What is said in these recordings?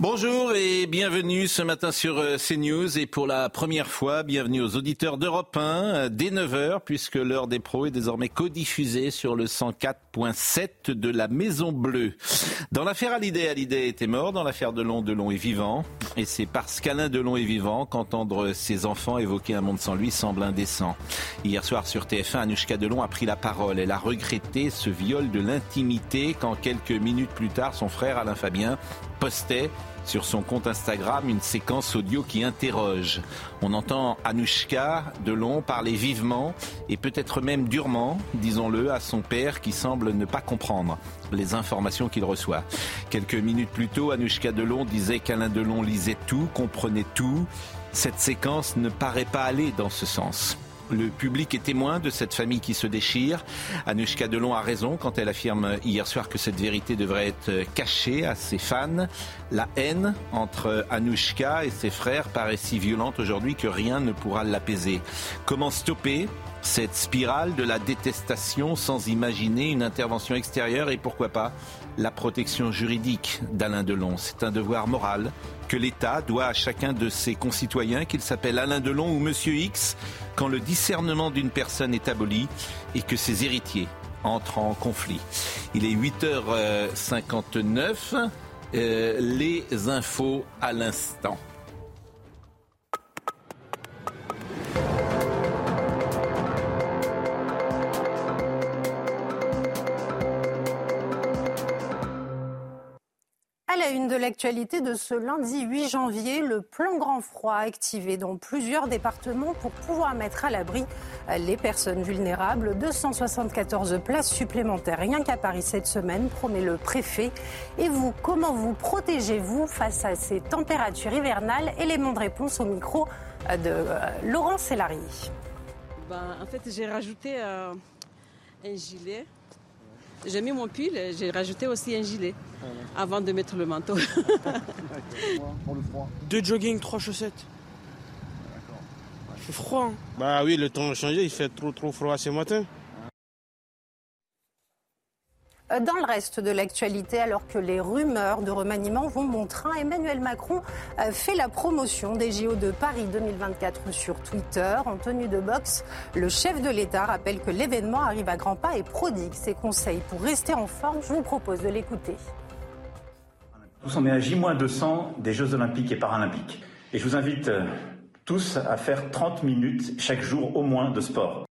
Bonjour et bienvenue ce matin sur euh, CNews et pour la première fois, bienvenue aux auditeurs d'Europe 1 euh, dès 9h puisque l'heure des pros est désormais codiffusée sur le 104.7 de la Maison Bleue. Dans l'affaire Hallyday, Hallyday était mort, dans l'affaire Delon, Delon est vivant et c'est parce qu'Alain Delon est vivant qu'entendre ses enfants évoquer un monde sans lui semble indécent. Hier soir sur TF1, Anouchka Delon a pris la parole. Elle a regretté ce viol de l'intimité quand quelques minutes plus tard, son frère Alain Fabien postait sur son compte Instagram une séquence audio qui interroge. On entend Anouchka Delon parler vivement et peut-être même durement, disons-le, à son père qui semble ne pas comprendre les informations qu'il reçoit. Quelques minutes plus tôt, Anouchka Delon disait qu'Alain Delon lisait tout, comprenait tout. Cette séquence ne paraît pas aller dans ce sens. Le public est témoin de cette famille qui se déchire. Anushka Delon a raison quand elle affirme hier soir que cette vérité devrait être cachée à ses fans. La haine entre Anushka et ses frères paraît si violente aujourd'hui que rien ne pourra l'apaiser. Comment stopper cette spirale de la détestation sans imaginer une intervention extérieure et pourquoi pas la protection juridique d'Alain Delon. C'est un devoir moral que l'État doit à chacun de ses concitoyens, qu'il s'appelle Alain Delon ou Monsieur X, quand le discernement d'une personne est aboli et que ses héritiers entrent en conflit. Il est 8h59. Euh, les infos à l'instant. À la une de l'actualité de ce lundi 8 janvier, le plan grand froid activé dans plusieurs départements pour pouvoir mettre à l'abri les personnes vulnérables. 274 places supplémentaires rien qu'à Paris cette semaine, promet le préfet. Et vous, comment vous protégez-vous face à ces températures hivernales? Élément de réponse au micro de euh, Laurent Sellari. Ben, en fait, j'ai rajouté euh, un gilet j'ai mis mon pull, j'ai rajouté aussi un gilet avant de mettre le manteau. Deux jogging, trois chaussettes. Il fait froid. Hein. Bah oui, le temps a changé, il fait trop trop froid ce matin. Dans le reste de l'actualité, alors que les rumeurs de remaniement vont bon train, Emmanuel Macron euh, fait la promotion des JO de Paris 2024 sur Twitter. En tenue de boxe, le chef de l'État rappelle que l'événement arrive à grands pas et prodigue ses conseils pour rester en forme. Je vous propose de l'écouter. Nous sommes à J-200 des Jeux Olympiques et Paralympiques. Et je vous invite euh, tous à faire 30 minutes chaque jour au moins de sport.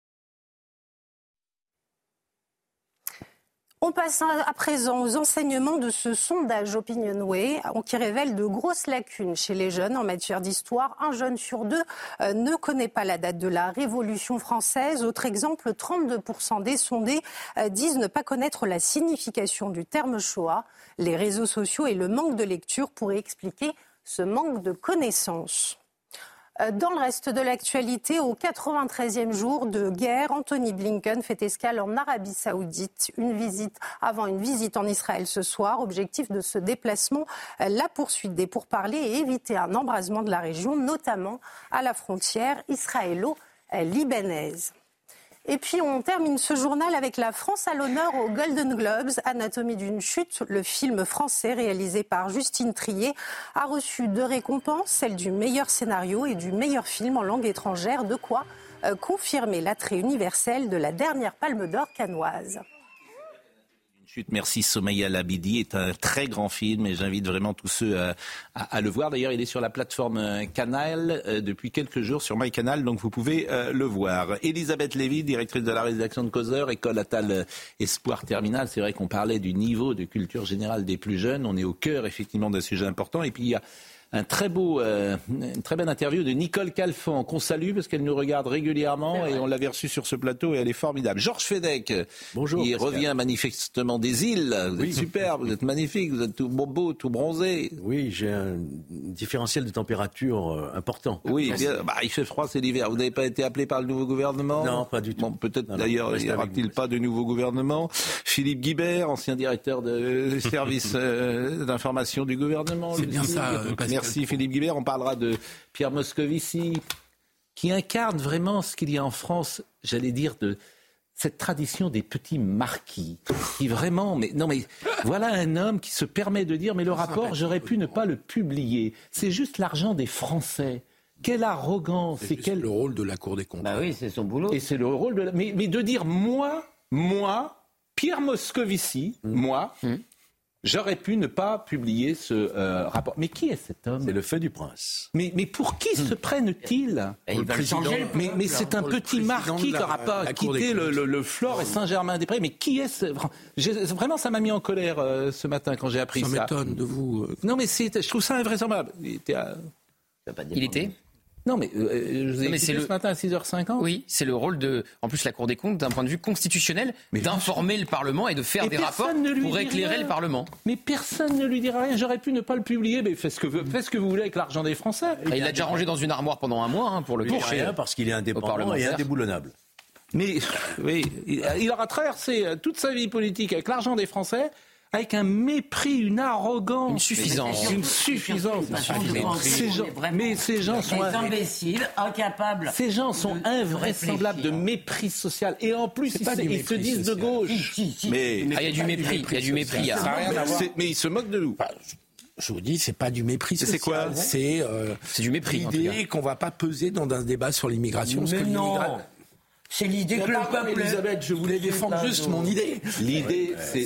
On passe à présent aux enseignements de ce sondage Opinionway qui révèle de grosses lacunes chez les jeunes en matière d'histoire. Un jeune sur deux euh, ne connaît pas la date de la Révolution française. Autre exemple, 32% des sondés euh, disent ne pas connaître la signification du terme Shoah. Les réseaux sociaux et le manque de lecture pourraient expliquer ce manque de connaissances. Euh, dans le reste de l'actualité, au 93e jour de guerre, Anthony Blinken fait escale en Arabie Saoudite, une visite avant une visite en Israël ce soir. Objectif de ce déplacement, euh, la poursuite des pourparlers et éviter un embrasement de la région, notamment à la frontière israélo-libanaise. Et puis on termine ce journal avec la France à l'honneur aux Golden Globes. Anatomie d'une chute, le film français réalisé par Justine Trier, a reçu deux récompenses, celle du meilleur scénario et du meilleur film en langue étrangère. De quoi euh, confirmer l'attrait universel de la dernière Palme d'Or canoise. Merci Somaya Labidi est un très grand film et j'invite vraiment tous ceux à, le voir. D'ailleurs, il est sur la plateforme euh, Canal euh, depuis quelques jours sur MyCanal, donc vous pouvez euh, le voir. Elisabeth Lévy, directrice de la rédaction de Causeur, école Attal Espoir Terminal. C'est vrai qu'on parlait du niveau de culture générale des plus jeunes. On est au cœur effectivement d'un sujet important. Et puis il y a un très beau, euh, une très belle interview de Nicole Calfan, qu'on salue parce qu'elle nous regarde régulièrement et on l'avait reçue sur ce plateau et elle est formidable. Georges Fedec, Bonjour, il Pascal. revient manifestement des îles. Vous êtes super, vous êtes magnifique, vous êtes tout beau, tout bronzé. Oui, j'ai un différentiel de température euh, important. Oui, bien, bah, il fait froid, c'est l'hiver. Vous n'avez pas été appelé par le nouveau gouvernement? Non, pas du tout. Bon, peut-être d'ailleurs, avec aura-t-il pas de nouveau gouvernement? Philippe Guibert, ancien directeur de service euh, d'information du gouvernement. C'est le bien ça, euh, Pascal. Merci Philippe Guibert. On parlera de Pierre Moscovici, qui incarne vraiment ce qu'il y a en France, j'allais dire, de cette tradition des petits marquis, qui vraiment, mais non mais voilà un homme qui se permet de dire, mais le rapport, j'aurais pu ne pas le publier. C'est juste l'argent des Français. Quelle arrogance C'est et quel le rôle de la Cour des comptes. Bah oui, c'est son boulot. et c'est le rôle de la... mais, mais de dire moi, moi, Pierre Moscovici, Mmh. moi, j'aurais pu ne pas publier ce euh, rapport. Mais qui est cet homme? C'est le fait du prince. mais, mais pour qui se prennent-ils? Mais, mais c'est un petit marquis qui n'aura pas quitté le, le, le Flore et Saint-Germain-des-Prés. Mais qui est ce... Vraiment, ça m'a mis en colère euh, ce matin quand j'ai appris Ça ça. m'étonne de vous. euh, Non, mais je trouve ça invraisemblable. Il était à- Il était Non, mais euh, je vous ai Non, mais écouté c'est le- ce matin à 6h50. Oui, c'est le rôle de, en plus la Cour des comptes, d'un point de vue constitutionnel, d'informer le Parlement et de faire Et des rapports pour éclairer rien. le Parlement. Mais personne ne lui dira rien. J'aurais pu ne pas le publier, mais faites ce que vous, faites ce que vous voulez avec l'argent des Français. Ah, il l'a déjà rangé dans une armoire pendant un mois hein, pour le Pour rien, parce qu'il est indépendant et indéboulonnable. Mais oui, il, il aura traversé euh, toute sa vie politique avec l'argent des Français, avec un mépris, une arrogance, Une suffisance. une suffisance. Ces gens, mais ces gens sont, Des imbéciles, incapables. ces gens sont invraisemblables de mépris social. Et en plus, ils, se- ils disent de gauche. Si, si, si. Mais, Ah, il y a du mépris, il y a du mépris. Ça hein. n'a rien à voir. c'est- mais ils se moquent de nous. Enfin, je- vous dis, c'est pas du mépris C'est social. quoi C'est euh, C'est du mépris, l'idée qu'on va pas peser dans un débat sur l'immigration. Mais non C'est l'idée que le peuple... Elisabeth, je voulais défendre juste mon idée. L'idée, c'est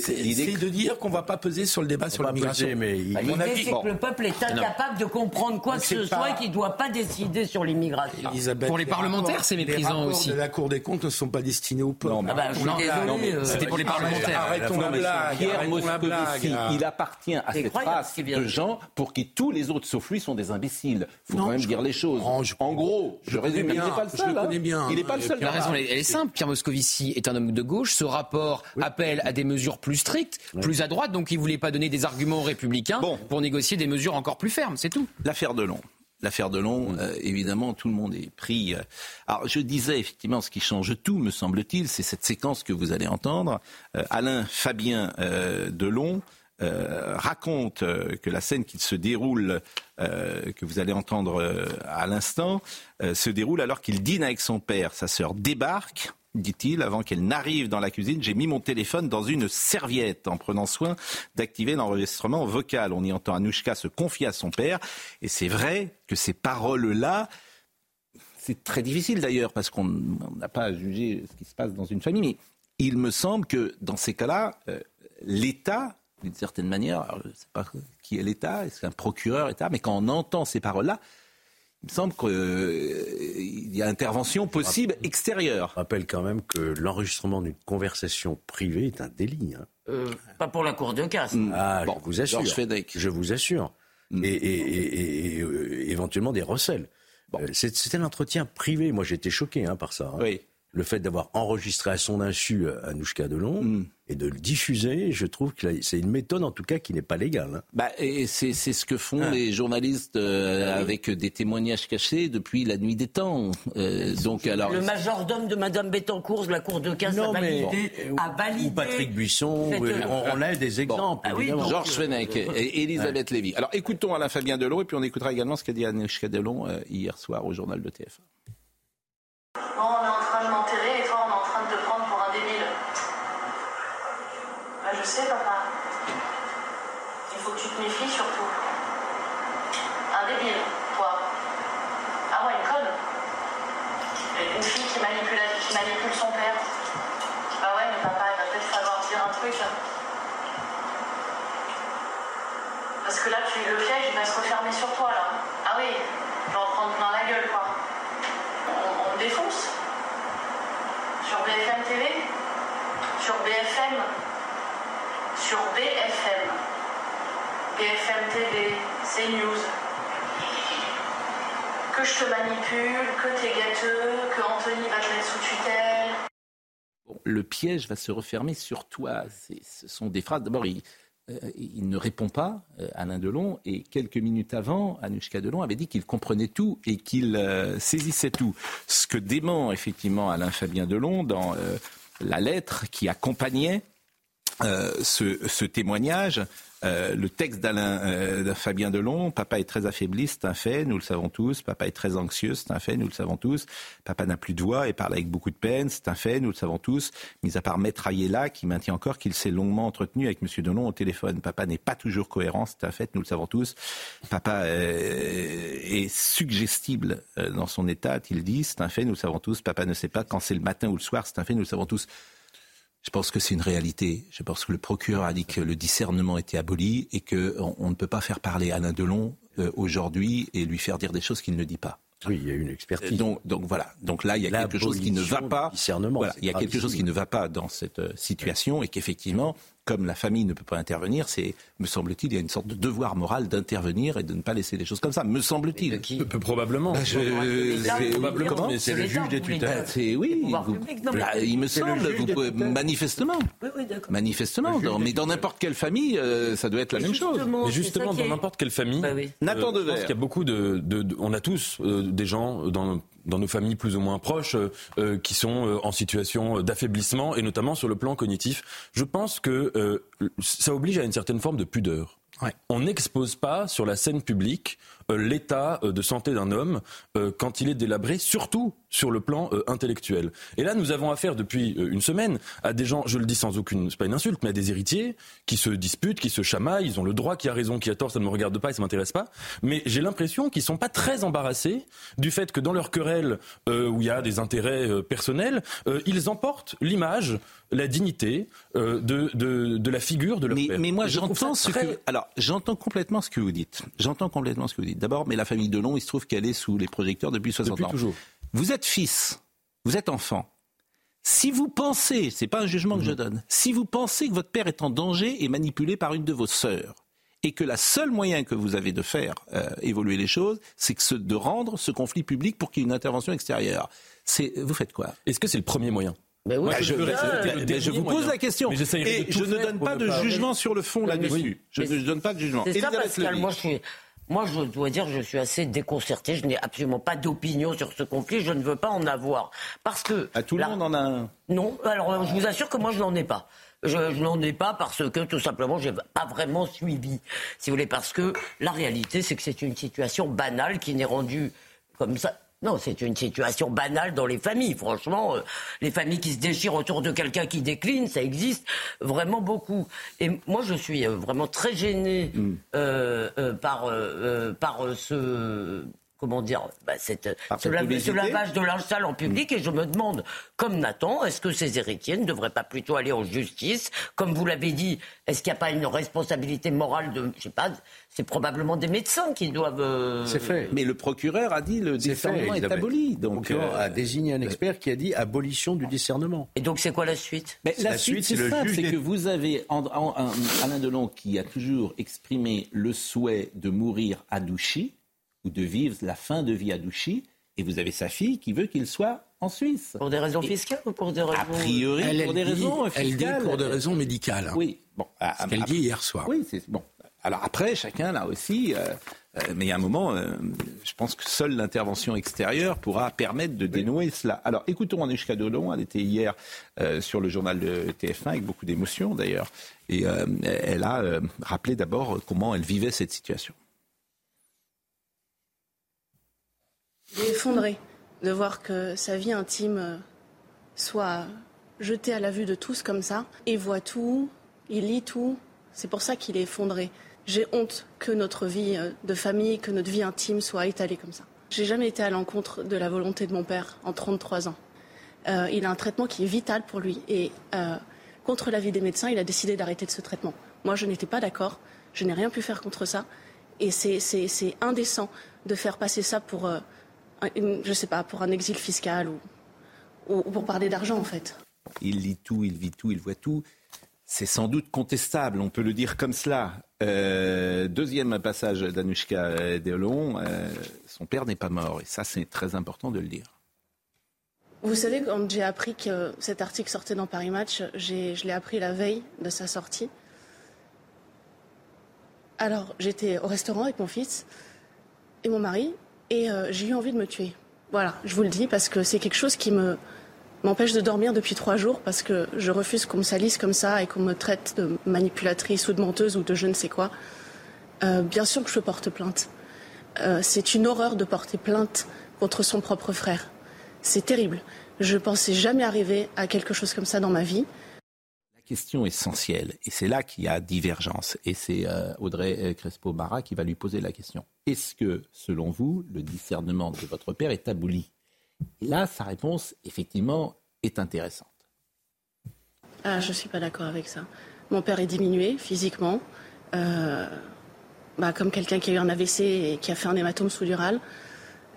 de dire qu'on va pas peser sur le débat sur l'immigration. L'idée, c'est que le peuple est incapable de comprendre quoi que ce soit et qu'il ne doit pas décider sur l'immigration. Pour les parlementaires, c'est méprisant aussi. de la Cour des comptes ne sont pas destinés au peuple. C'était pour les parlementaires. Arrêtons la blague. Pierre Moscovici, il appartient à cette race de gens pour qui tous les autres sauf lui sont des imbéciles. Il faut quand même dire les choses. Je- en gros, je, je résume, connais il n'est pas le seul. hein. Il n'est pas le seul. Elle est, elle est simple. Pierre Moscovici est un homme de gauche. Ce rapport appelle à des mesures plus strictes, plus à droite. Donc, il voulait pas donner des arguments aux républicains Bon. pour négocier des mesures encore plus fermes. C'est tout. L'affaire Delon. L'affaire Delon, Mm. euh, évidemment, tout le monde est pris. euh, Alors, je disais, effectivement, ce qui change tout, me semble-t-il, c'est cette séquence que vous allez entendre. Euh, Alain Fabien euh, Delon euh, raconte euh, que la scène qui se déroule, euh, que vous allez entendre à l'instant, se déroule alors qu'il dîne avec son père. Sa sœur débarque dit-il, avant qu'elle n'arrive dans la cuisine, j'ai mis mon téléphone dans une serviette en prenant soin d'activer l'enregistrement vocal. On y entend Anouchka se confier à son père. Et c'est vrai que ces paroles-là, c'est très difficile d'ailleurs, parce qu'on on n'a pas à juger ce qui se passe dans une famille. Mais il me semble que dans ces cas-là, l'État, d'une certaine manière, alors, je ne sais pas qui est l'État, est-ce qu'un procureur État, mais quand on entend ces paroles-là, il me semble qu'il y a intervention possible extérieure. Je rappelle quand même que l'enregistrement d'une conversation privée est un délit. hein. euh, pas pour la cour de casse. Mm. Ah, Bon, je vous assure. Je vous assure. Et, et- et- et, euh, éventuellement des recels. Euh, c'est- C'était un entretien privé. Moi, j'étais choqué hein, par ça. hein. Oui. Le fait d'avoir enregistré à son insu euh, Anouchka Delon Mm. et de le diffuser, je trouve que c'est une méthode en tout cas qui n'est pas légale. hein. Bah, et c'est c'est ce que font Ah. les journalistes euh, avec des témoignages cachés depuis la nuit des temps. Euh, donc alors. Le majordome de Madame Bettencourt de la cour de casse Non, a mais- validé, a validé Ou Patrick Buisson, cette- on, on a des exemples. Ah oui, évidemment. donc- Georges Fenech et Elisabeth Lévy. Alors écoutons Alain Fabien Delon et puis on écoutera également ce qu'a dit Anouchka Delon euh, hier soir au journal de TF1. Bon, on est en train de m'enterrer et toi, on est en train de te prendre pour un débile. Bah, je sais, papa. Il faut que tu te méfies surtout. Un débile, toi. Ah ouais, une conne. Une fille qui manipule, qui manipule son père. Bah ouais, mais papa, il va peut-être falloir dire un truc. Parce que là, tu, le piège, il va se refermer sur toi, là. Ah oui, je vais en prendre plein la gueule, quoi on, on le défonce. Sur BFM TV, sur BFM, sur BFM, BFM TV, CNews, que je te manipule, que t'es gâteux, que Anthony va te mettre sous tutelle. Le piège va se refermer sur toi. Ce sont des phrases. D'abord, il, il ne répond pas, euh, Alain Delon, et quelques minutes avant, Anouchka Delon avait dit qu'il comprenait tout et qu'il euh, saisissait tout. Ce que dément effectivement Alain Fabien Delon dans euh, la lettre qui accompagnait euh, ce témoignage, euh, le texte d'Alain euh, de Fabien Delon, papa est très affaibli, c'est un fait, nous le savons tous, papa est très anxieux, c'est un fait, nous le savons tous, papa n'a plus de voix et parle avec beaucoup de peine, c'est un fait, nous le savons tous, mis à part Maître Ayela qui maintient encore qu'il s'est longuement entretenu avec M. Delon au téléphone. Papa n'est pas toujours cohérent, c'est un fait, nous le savons tous. Papa euh, est suggestible euh, dans son état, a-t-il dit, c'est un fait, nous le savons tous. Papa ne sait pas quand c'est le matin ou le soir, c'est un fait, nous le savons tous. Je pense que c'est une réalité. Je pense que le procureur a dit que le discernement était aboli et qu'on on ne peut pas faire parler Alain Delon euh, aujourd'hui et lui faire dire des choses qu'il ne dit pas. Oui, il y a une expertise. Donc, donc voilà. Donc là, il y a quelque chose qui ne va pas. discernement, Voilà, il y a quelque chose qui ne va pas dans cette euh, situation et qu'effectivement, comme la famille ne peut pas intervenir, c'est, me semble-t-il, il y a une sorte de devoir moral d'intervenir et de ne pas laisser les choses comme ça. Me semble-t-il. Peu probablement. Bah, je- c'est- Probablement, mais c'est le juge des tutelles. C'est oui. vous- Là, il me semble. Vous des pouvez, manifestement. Manifestement. dans- mais dans n'importe quelle famille, euh, ça doit être la même chose. Mais justement, dans n'importe quelle famille, Bah euh, Nathan je pense Devers. qu'il y a beaucoup de, de- de- on a tous euh, des gens dans dans nos familles plus ou moins proches euh, euh, qui sont euh, en situation d'affaiblissement et notamment sur le plan cognitif. Je pense que euh, ça oblige à une certaine forme de pudeur. On n'expose pas sur la scène publique l'état euh, de santé d'un homme euh, quand il est délabré, surtout sur le plan euh, intellectuel. Et là, nous avons affaire depuis euh, une semaine à des gens, je le dis sans aucune, c'est pas une insulte, mais à des héritiers qui se disputent, qui se chamaillent, ils ont le droit, qui a raison, qui a tort, ça ne me regarde pas et ça m'intéresse pas. Mais j'ai l'impression qu'ils sont pas très embarrassés du fait que dans leur querelle euh, où il y a des intérêts euh, personnels, euh, ils emportent l'image, la dignité euh, de, de, de la figure de leur Mais, père. mais moi, j'entends ça ce très- que. Alors, j'entends complètement ce que vous dites. J'entends complètement ce que vous dites. D'abord, mais la famille Delon, il se trouve qu'elle est sous les projecteurs depuis 60 Depuis ans. toujours. Vous êtes fils, vous êtes enfant. Si vous pensez, c'est pas un jugement que Mhm. je donne, si vous pensez que votre père est en danger et manipulé par une de vos sœurs, et que la seule moyen que vous avez de faire euh, évoluer les choses, c'est que ce- de rendre ce conflit public pour qu'il y ait une intervention extérieure. C'est, vous faites quoi? Est-ce que c'est le premier moyen? Ben oui, je, vous pose la question. Mais Et je ne donne pas de pas- jugement sur le fond Oui, là-dessus. Je ne donne pas de jugement. C'est ça, Elisabeth Pascal. Lévy. Moi, je suis. Moi, je dois dire, je suis assez déconcerté. Je n'ai absolument pas d'opinion sur ce conflit. Je ne veux pas en avoir. Parce que. À tout le la- monde en a un. Non, alors je vous assure que moi, je n'en ai pas. Je, je n'en ai pas parce que, tout simplement, je n'ai pas vraiment suivi. Si vous voulez, parce que la réalité, c'est que c'est une situation banale qui n'est rendue comme ça. Non, c'est une situation banale dans les familles. Franchement, euh, les familles qui se déchirent autour de quelqu'un qui décline, ça existe vraiment beaucoup. Et moi, je suis euh, vraiment très gêné euh, euh, par, euh, par ce comment dire, bah, cette, ce, lave- lavage de linge sale en public et je me demande, comme Nathan, est-ce que ces héritiers ne devraient pas plutôt aller en justice? Comme vous l'avez dit, est-ce qu'il n'y a pas une responsabilité morale de, je sais pas, c'est probablement des médecins qui doivent... euh, C'est fait. Mais le procureur a dit le fait, discernement est aboli. Le Donc, procureur euh, a désigné un expert qui a dit abolition du discernement. Et donc c'est quoi la suite? Mais la, La suite, suite, c'est le simple, juge c'est des- que vous avez en- en- un- Alain Delon qui a toujours exprimé le souhait de mourir à Douchy ou de vivre la fin de vie à Douchy, et vous avez sa fille qui veut qu'il soit en Suisse. Pour des raisons Et- fiscales ou pour des raisons... A priori, Elle, pour des dit, raisons elle dit fiscales. pour des raisons médicales. hein. Oui, bon. Ce qu'elle ah, dit hier soir. Oui, c'est bon. Alors après, chacun là aussi, euh, euh, mais il y a un moment, euh, je pense que seule l'intervention extérieure pourra permettre de dénouer cela. Alors écoutons Anouchka Delon, elle était hier euh, sur le journal de TF1 avec beaucoup d'émotion d'ailleurs, et euh, elle a euh, rappelé d'abord comment elle vivait cette situation. Il est effondré de voir que sa vie intime euh, soit jetée à la vue de tous comme ça. Il voit tout, il lit tout. C'est pour ça qu'il est effondré. J'ai honte que notre vie euh, de famille, que notre vie intime soit étalée comme ça. J'ai jamais été à l'encontre de la volonté de mon père en 33 ans. Euh, il a un traitement qui est vital pour lui et contre l'avis des médecins, il a décidé d'arrêter de ce traitement. Moi, je n'étais pas d'accord. Je n'ai rien pu faire contre ça. Et c'est- indécent de faire passer ça pour, une- je sais pas, pour un exil fiscal ou, ou- ou pour parler d'argent, en fait. Il lit tout, il vit tout, il voit tout. C'est sans doute contestable, on peut le dire comme cela. Euh, deuxième passage d'Anushka Delon, euh, son père n'est pas mort, et ça c'est très important de le dire. Vous savez, quand j'ai appris que cet article sortait dans Paris Match, je l'ai appris la veille de sa sortie. Alors, j'étais au restaurant avec mon fils et mon mari, et euh, j'ai eu envie de me tuer. Voilà, je vous le dis parce que c'est quelque chose qui me m'empêche de dormir depuis trois jours parce que je refuse qu'on me salisse comme ça et qu'on me traite de manipulatrice ou de menteuse ou de je ne sais quoi. Euh, bien sûr que je porte plainte. Euh, c'est une horreur de porter plainte contre son propre frère. C'est terrible. Je pensais jamais arriver à quelque chose comme ça dans ma vie. Question essentielle, et c'est là qu'il y a divergence, et c'est euh, Audrey euh, Crespo-Mara qui va lui poser la question. Est-ce que, selon vous, le discernement de votre père est aboli? Et là, sa réponse, effectivement, est intéressante. Ah, je suis pas d'accord avec ça. Mon père est diminué physiquement, euh, bah, comme quelqu'un qui a eu un AVC et qui a fait un hématome sous-dural.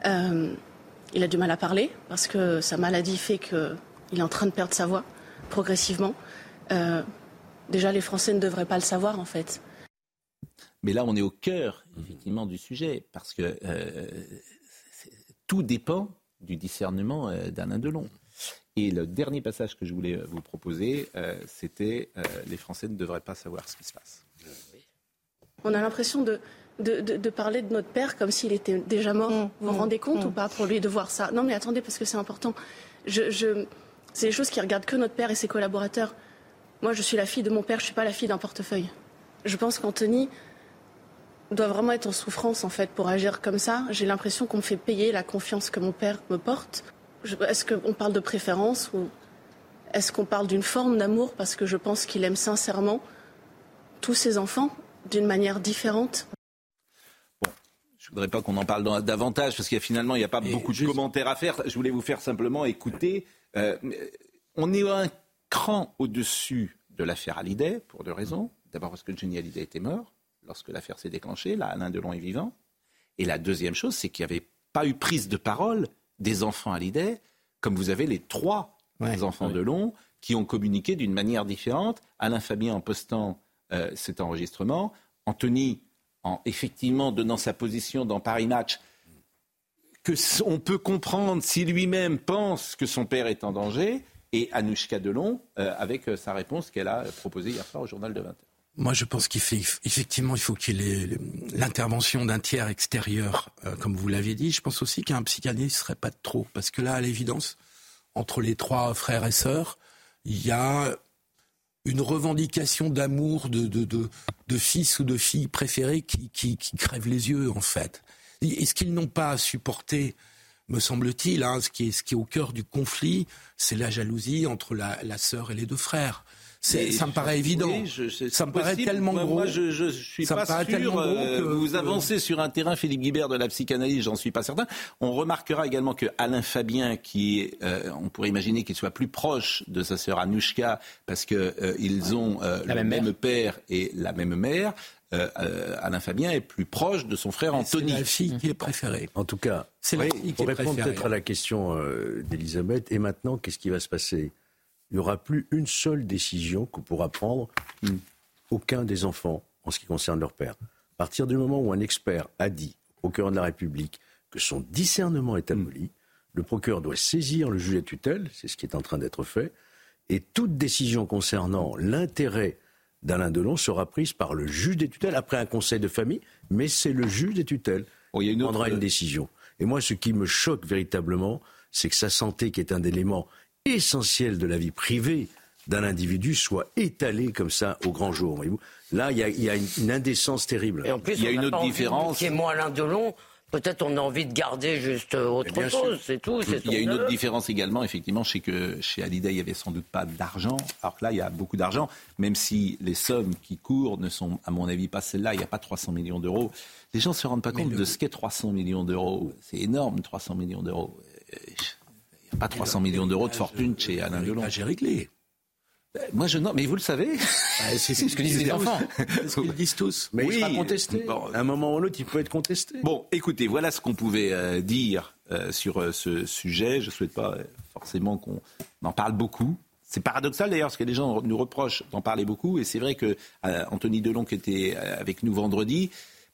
Il a du mal à parler parce que sa maladie fait qu'il est en train de perdre sa voix progressivement. Euh, déjà, les Français ne devraient pas le savoir en fait. Mais là, on est au cœur, effectivement, du sujet, parce que euh, tout dépend du discernement euh, d'Alain Delon. Et le dernier passage que je voulais euh, vous proposer, euh, c'était euh, Les Français ne devraient pas savoir ce qui se passe. On a l'impression de, de, de- de parler de notre père comme s'il était déjà mort. Mmh, vous vous rendez compte ou pas pour lui de voir ça? Non mais attendez parce que c'est important. Je, je- c'est des choses qui regardent que notre père et ses collaborateurs. Moi je suis la fille de mon père, je suis pas la fille d'un portefeuille. Je pense qu'Anthony doit vraiment être en souffrance en fait pour agir comme ça. J'ai l'impression qu'on me fait payer la confiance que mon père me porte. Je- Est-ce qu'on parle de préférence ou est-ce qu'on parle d'une forme d'amour? Parce que je pense qu'il aime sincèrement tous ses enfants d'une manière différente Je ne voudrais pas qu'on en parle dans- davantage, parce qu'il y a finalement, il n'y a pas beaucoup de commentaires à faire. Je voulais vous faire simplement écouter. euh, on est un cran au-dessus de l'affaire Hallyday, pour deux raisons. D'abord parce que Johnny Hallyday était mort lorsque l'affaire s'est déclenchée. Là, Alain Delon est vivant. Et la deuxième chose, c'est qu'il n'y avait pas eu prise de parole des enfants Hallyday, comme vous avez les trois enfants Delon qui ont communiqué d'une manière différente. Alain Fabien en postant euh, cet enregistrement, Anthony en effectivement donnant sa position dans Paris Match, que on peut comprendre si lui-même pense que son père est en danger, et Anouchka Delon euh, avec euh, sa réponse qu'elle a proposée hier soir au journal de 20h. Moi, je pense qu'il fait effectivement, il faut qu'il y ait l'intervention d'un tiers extérieur, euh, comme vous l'avez dit. Je pense aussi qu'un psychanalyste serait pas trop, parce que là, à l'évidence, entre les trois frères et sœurs, il y a une revendication d'amour de, fils ou de filles préférés qui, qui, qui crève les yeux, en fait. Et ce qu'ils n'ont pas supporté, me semble-t-il, hein, ce, qui est, ce qui est au cœur du conflit, c'est la jalousie entre la, la sœur et les deux frères. C'est- Ça me je- paraît évident. oui, je- c'est ça me paraît tellement Moi- gros. Moi, je, je suis Ça me pas paraît sûr. tellement gros euh, que- vous que- avancez sur un terrain, Philippe Guibert, de la psychanalyse, j'en suis pas certain. On remarquera également que Alain Fabien, qui est, euh, on pourrait imaginer qu'il soit plus proche de sa sœur Anouchka, parce que euh, ils ont euh, La le même même père et la même mère. Euh, euh, Alain Fabien est plus proche de son frère Anthony. C'est la fille qui est préférée. En tout cas, C'est la oui, fille qui pour est répondre préférée. peut-être à la question euh, d'Elisabeth, et maintenant, qu'est-ce qui va se passer? Il n'y aura plus une seule décision que pourra prendre aucun des enfants en ce qui concerne leur père. À partir du moment où un expert a dit au procureur de la République que son discernement est aboli, le procureur doit saisir le juge à tutelle, c'est ce qui est en train d'être fait, et toute décision concernant l'intérêt d'Alain Delon sera prise par le juge des tutelles après un conseil de famille, mais c'est le juge des tutelles qui prendra une décision. Et moi, ce qui me choque véritablement, c'est que sa santé, qui est un élément essentiel de la vie privée d'un individu, soit étalée comme ça au grand jour. Là, il y a, il y a une, une indécence terrible. Et en plus, on n'a pas envie Qui est moins Alain Delon. Peut-être on a envie de garder juste euh, autre chose, c'est tout. c'est Il y a une autre différence également, effectivement, c'est que chez Hallyday, il y avait sans doute pas d'argent. Alors que là, il y a beaucoup d'argent, même si les sommes qui courent ne sont, à mon avis, pas celles-là. Il n'y a pas 300 millions d'euros. Les gens ne se rendent pas compte de ce qu'est 300 millions d'euros. C'est énorme, 300 millions d'euros. Euh, Il n'y a pas 300 millions d'euros de fortune chez Alain Delon. J'ai réglé. Moi, je non, mais vous le savez. c'est ce que disent les enfants. Ce qu'ils disent tous. Mais Oui. il sera contesté. Bon. À un moment ou l'autre, il peut être contesté. Bon, écoutez, voilà ce qu'on pouvait euh, dire euh, sur euh, ce sujet. Je ne souhaite pas forcément qu'on en parle beaucoup. C'est paradoxal d'ailleurs, parce que les gens nous reprochent d'en parler beaucoup. Et c'est vrai que Anthony Delon, qui était avec nous vendredi,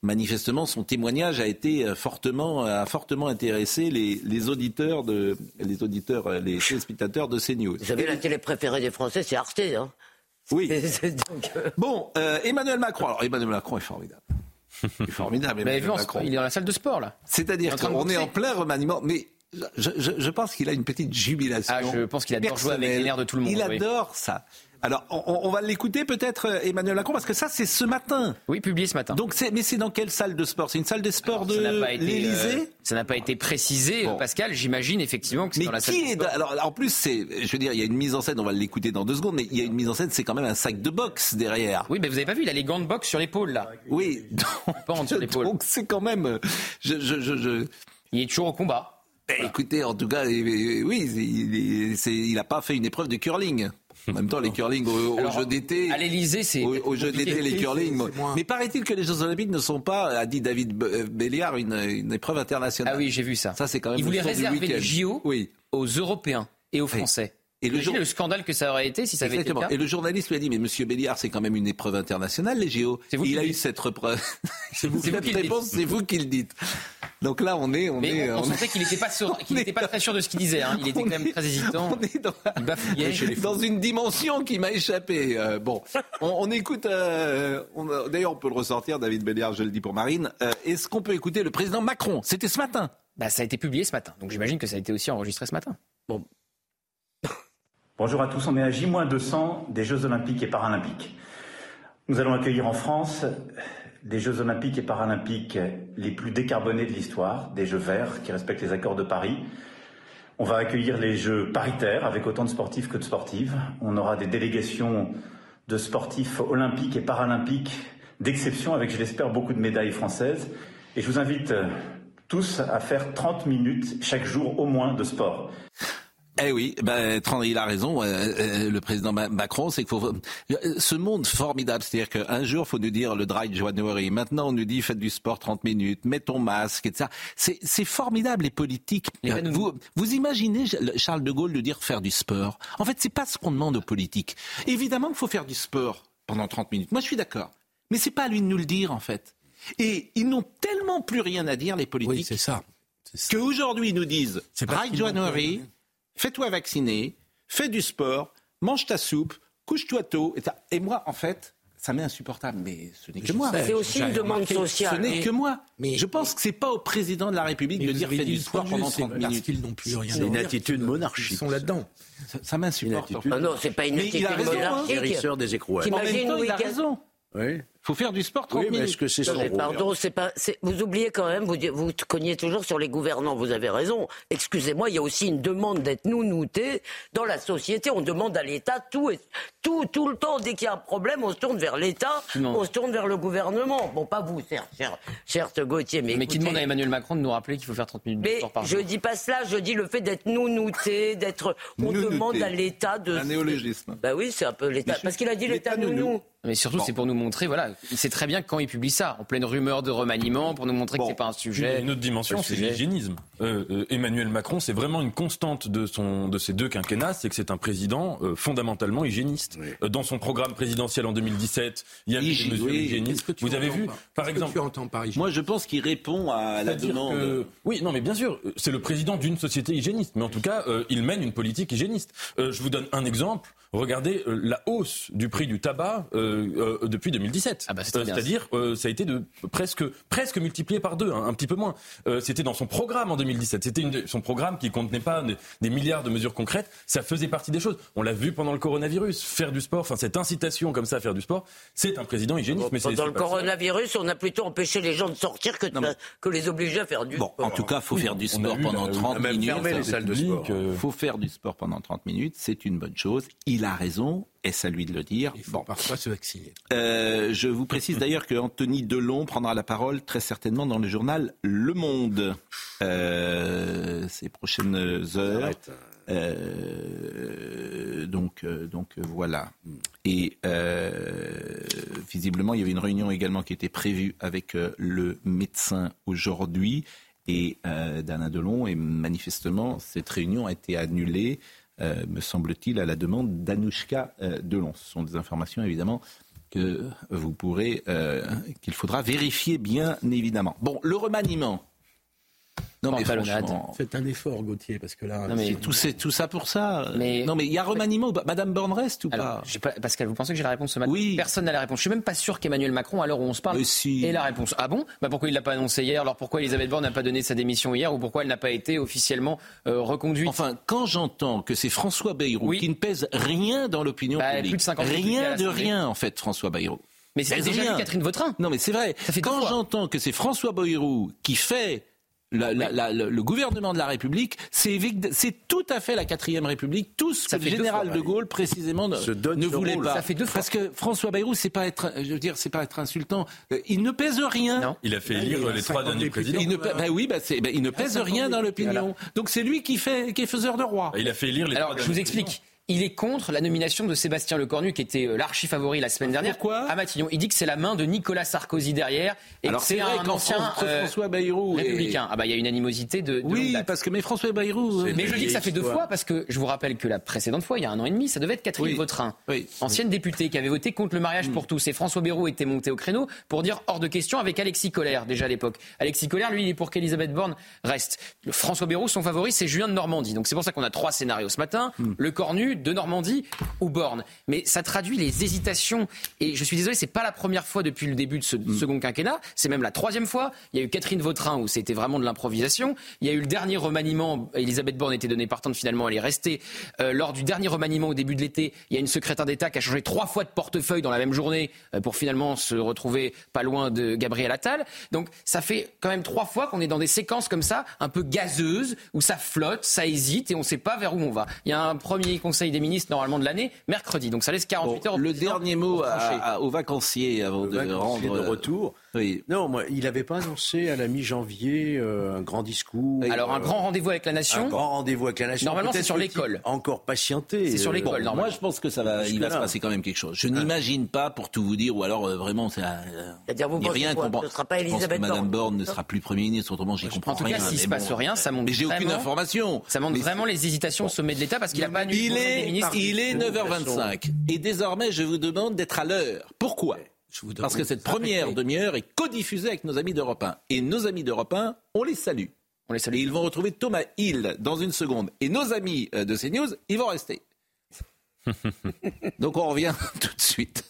manifestement, son témoignage a été euh, fortement, a fortement intéressé les, les auditeurs, de, les auditeurs, euh, les téléspectateurs de CNews. Vous savez, la télé préférée des Français, c'est Arte. Hein Oui. Donc, euh, Bon, euh, Emmanuel Macron. Alors, Emmanuel Macron est formidable. Il est formidable. Vu, Emmanuel en- Macron. il est dans la salle de sport, là. C'est-à-dire Il est en train de qu'on est en plein remaniement, mais je, je- je pense qu'il a une petite jubilation. Ah, je pense qu'il adore jouer avec les nerfs de tout le monde, Il oui. adore ça. Alors, on, on va l'écouter peut-être, euh, Emmanuel Macron, parce que ça, c'est ce matin. Oui, publié ce matin. Donc, mais c'est dans quelle salle de sport? C'est une salle de sport n'a de l'Élysée? euh, ça n'a pas été précisé, Pascal. J'imagine effectivement que c'est dans la salle qui de sport. alors en plus c'est je veux dire il y a une mise en scène on va l'écouter dans deux secondes mais il y a une mise en scène c'est quand même un sac de boxe derrière Oui, mais vous avez pas vu, il a les gants de boxe sur l'épaule, là. oui l'épaule. donc c'est quand même je, je, je, je- Il est toujours au combat. Eh, écoutez en tout cas oui il, est- c'est- il a pas fait une épreuve de curling en même temps les curling au, jeu d'été À l'Elysée, c'est. au, au jeu d'été les curling mais paraît-il que les Jeux Olympiques ne sont pas a dit David euh, Béliard une, une épreuve internationale Ah oui, j'ai vu ça. ça c'est quand même Il le voulait son du réserver les. JO oui aux Européens et aux Français. Et le jour- le scandale que ça aurait été si ça avait Exactement. été le cas. Et le journaliste lui a dit, mais Monsieur Béliard, c'est quand même une épreuve internationale, les JO. C'est vous il qui a le eu dites. cette repreuve. C'est vous qui le Cette dites. réponse, c'est vous qui le dites. Donc là, on est, on Mais est, on, on on sentait est- qu'il n'était pas, sûr- qu'il n'était très sûr de ce qu'il disait. hein. Il était on quand même est- très hésitant. on est dans, Il bafouillait. dans une dimension qui m'a échappé. Euh, bon, on, on écoute. euh, D'ailleurs, on peut le ressortir, David Béliard, je le dis pour Marine. Euh, Est-ce qu'on peut écouter le président Macron? C'était ce matin. Bah, ça a été publié ce matin. Donc j'imagine que ça a été aussi enregistré ce matin. Bonjour à tous, on est à J-200 des Jeux Olympiques et Paralympiques. Nous allons accueillir en France des Jeux Olympiques et Paralympiques les plus décarbonés de l'histoire, des Jeux verts qui respectent les accords de Paris. On va accueillir les Jeux paritaires avec autant de sportifs que de sportives. On aura des délégations de sportifs olympiques et paralympiques d'exception avec, je l'espère, beaucoup de médailles françaises. Et je vous invite tous à faire 30 minutes chaque jour au moins de sport. Eh oui, ben, il a raison. euh, le président Ma- Macron, c'est qu'il faut euh, ce monde formidable, c'est-à-dire qu'un jour, faut nous dire le dry January. Maintenant, on nous dit faites du sport 30 minutes, mets ton masque, etc. C'est c'est formidable les politiques. Euh, Vous, vous imaginez Charles de Gaulle de dire faire du sport En fait, c'est pas ce qu'on demande aux politiques. Évidemment qu'il faut faire du sport pendant 30 minutes. Moi, je suis d'accord, mais c'est pas à lui de nous le dire en fait. Et ils n'ont tellement plus rien à dire les politiques. Oui, c'est ça. Qu'aujourd'hui, ils nous disent plus January. Fais-toi vacciner, fais du sport, mange ta soupe, couche-toi tôt. Et, moi, en fait, ça m'est insupportable. Mais ce n'est que Je moi. C'est aussi une demande sociale. Ce n'est Mais- que moi. mais- je pense que c'est pas au président de la République Mais de dire fais du sport pendant vue, c'est 30 Parce minutes. qu'ils n'ont plus rien C'est une attitude monarchique. Ils sont là-dedans. Ça, ça m'insupporte. Ah non, c'est pas une Mais il a attitude raison, hein. monarchique. Des écrouelles. En même temps, il a raison. Oui. Faut faire du sport 30 Oui, mais minutes. est-ce que c'est son pardon, c'est pas. c'est- Vous oubliez quand même, vous, vous cognez toujours sur les gouvernants. Vous avez raison. Excusez-moi, il y a aussi une demande d'être nounouté dans la société. On demande à l'État tout, et- tout, tout le temps. Dès qu'il y a un problème, on se tourne vers l'État, Non. on se tourne vers le gouvernement. Bon, pas vous, certes, cher, cher Gauthier, mais, Mais qui demande à Emmanuel Macron de nous rappeler qu'il faut faire 30 minutes de Mais sport par je jour. dis pas cela, je dis le fait d'être nounouté, d'être. On Nounouté. demande à l'État de. Un néologisme. Bah oui, c'est un peu l'État. Parce qu'il a dit l'État L'État nounou. nounou. Mais surtout, c'est pour nous montrer, voilà, il sait très bien que quand il publie ça, en pleine rumeur de remaniement, pour nous montrer Bon. que c'est pas un sujet. une autre dimension, c'est l'hygiénisme. Euh, euh, Emmanuel Macron, c'est vraiment une constante de, son, de ces deux quinquennats, c'est que c'est un président euh, fondamentalement hygiéniste. Oui. Euh, dans son programme présidentiel en 2017, il y a des mesures oui. hygiénistes. Vous avez vu, par- qu'est-ce que exemple, tu entends par Moi, je pense qu'il répond à la demande. que- Oui, non, mais bien sûr, c'est le président d'une société hygiéniste. Mais en tout cas, euh, il mène une politique hygiéniste. Euh, je vous donne un exemple. Regardez euh, la hausse du prix du tabac euh, euh, depuis 2017. Ah bah, bien, C'est-à-dire, euh, ça a été de presque presque multiplié par deux, hein, un petit peu moins. Euh, C'était dans son programme en 2017. C'était une son programme qui contenait pas des, des milliards de mesures concrètes. Ça faisait partie des choses. On l'a vu pendant le coronavirus. Faire du sport, enfin cette incitation comme ça à faire du sport, c'est un président hygiéniste. mais c'est- Pendant c'est le ça. coronavirus, on a plutôt empêché les gens de sortir que, de- Non, mais- que les obliger à faire du Bon, sport. en tout cas, faut faire du sport pendant la- 30 on a même minutes. fermé les salles de sport. public, euh, faut faire du sport pendant 30 minutes, c'est une bonne chose. Il a raison, est-ce à lui de le dire Il faut Bon. parfois se vacciner. Euh, je vous précise d'ailleurs que Anthony Delon prendra la parole très certainement dans le journal Le Monde euh, ces prochaines heures. Arrête. Euh, donc, donc voilà. Et visiblement, il y avait une réunion également qui était prévue avec le médecin aujourd'hui et d'Alain Delon. Et manifestement, cette réunion a été annulée euh, me semble-t-il, à la demande d'Anouchka euh, Delon. Ce sont des informations, évidemment, que vous pourrez, euh, qu'il faudra vérifier, bien évidemment. Bon, le remaniement. Non, mais franchement, Faites un effort, Gauthier, parce que là. c'est tout, c'est tout ça pour ça. non, mais il y a remaniement. Madame Borne reste ou Alors, pas pas Pascal, vous pensez que j'ai la réponse ce matin Oui. Personne n'a la réponse. Je suis même pas sûr qu'Emmanuel Macron, à l'heure où on se parle, ait la réponse. Ah bon? Bah Pourquoi il l'a pas annoncé hier? Alors pourquoi Elisabeth Borne n'a pas donné sa démission hier Ou pourquoi elle n'a pas été officiellement euh, reconduite? Enfin, quand j'entends que c'est François Bayrou qui ne pèse rien dans l'opinion Bah, publique, plus de 50 députés à rien de rien en fait, François Bayrou. Mais c'est déjà Catherine Vautrin. Non, mais c'est vrai. fait Quand j'entends que c'est François Bayrou qui fait la- la- la- le, le gouvernement de la République, c'est tout à fait la quatrième République, tout ce Ça que le général fois, de Gaulle précisément ne, voulait rôle. pas. Ça fait deux fois. Parce que François Bayrou, c'est pas être, je veux dire, c'est pas être insultant. Euh, Il ne pèse rien. Non. Il a fait élire les trois 50 derniers présidents. Il ne, bah oui, bah c'est- bah il ne pèse rien dans l'opinion. Donc c'est lui qui fait, qui est faiseur de roi. Il a fait élire les Alors, trois je vous derniers explique. Il est contre la nomination de Sébastien Lecornu, qui était euh, l'archi-favori la semaine dernière, Pourquoi à Matignon. Il dit que c'est la main de Nicolas Sarkozy derrière et Alors que c'est un qu'en ancien France, euh, François Bayrou et- républicain. Ah bah il y a une animosité de, de longue Oui, date. parce que mais François Bayrou. euh, Mais je dis que ça fait deux fois parce que je vous rappelle que la précédente fois, il y a un an et demi, ça devait être Catherine Oui. Vautrin, Oui. ancienne députée qui avait voté contre le mariage pour tous. Et François Bayrou était monté au créneau pour dire hors de question avec Alexis Collère déjà à l'époque. Alexis Collère, lui, il est pour qu'Elisabeth Borne reste. Le François Bayrou, son favori, c'est Julien de Normandie. Donc c'est pour ça qu'on a trois scénarios ce matin le Cornu, de Normandie ou Borne. Mais ça traduit les hésitations. Et je suis désolé, c'est pas la première fois depuis le début de ce second quinquennat. C'est même la troisième fois. Il y a eu Catherine Vautrin où c'était vraiment de l'improvisation. Il y a eu le dernier remaniement. Elisabeth Borne était donnée partante finalement. Elle est restée. Euh, lors du dernier remaniement au début de l'été, il y a une secrétaire d'État qui a changé trois fois de portefeuille dans la même journée euh, pour finalement se retrouver pas loin de Gabriel Attal. Donc ça fait quand même trois fois qu'on est dans des séquences comme ça, un peu gazeuses, où ça flotte, ça hésite et on ne sait pas vers où on va. Il y a un premier conseil des ministres normalement de l'année mercredi. Donc ça laisse 48 Bon, heures. le dernier mot à- trancher. à- aux vacanciers avant de vacanciers rendre de retour. Oui. Non, moi, il n'avait pas annoncé à la mi-janvier euh, un grand discours. Alors un euh, grand rendez-vous avec la nation. un grand rendez-vous avec la nation. Normalement, c'est sur l'école. Encore patienter. C'est sur euh, l'école, bon, normalement. Moi, je pense que ça va, il va se passer quand même quelque chose. Je n'imagine pas, pour tout vous dire, ou alors euh, vraiment, c'est euh, C'est-à-dire, vous a pensez rien quoi qu'on Ce sera pas Je pense que Elisabeth Madame Borne. Ne sera plus Premier ministre. Autrement, j'y comprends En tout rien. cas, s'il se passe bon. rien, ça montre Mais j'ai aucune vraiment- information. Ça montre Mais vraiment les hésitations au sommet de l'État parce qu'il n'a pas il est 9h25. Et désormais, je vous demande d'être à l'heure. Pourquoi? Je vous Parce que cette première demi-heure est codiffusée avec nos amis d'Europe 1. Et nos amis d'Europe 1, on les salue. On les salue. Et ils vont retrouver Thomas Hill dans une seconde. Et nos amis euh, de CNews, ils vont rester. Donc on revient tout de suite.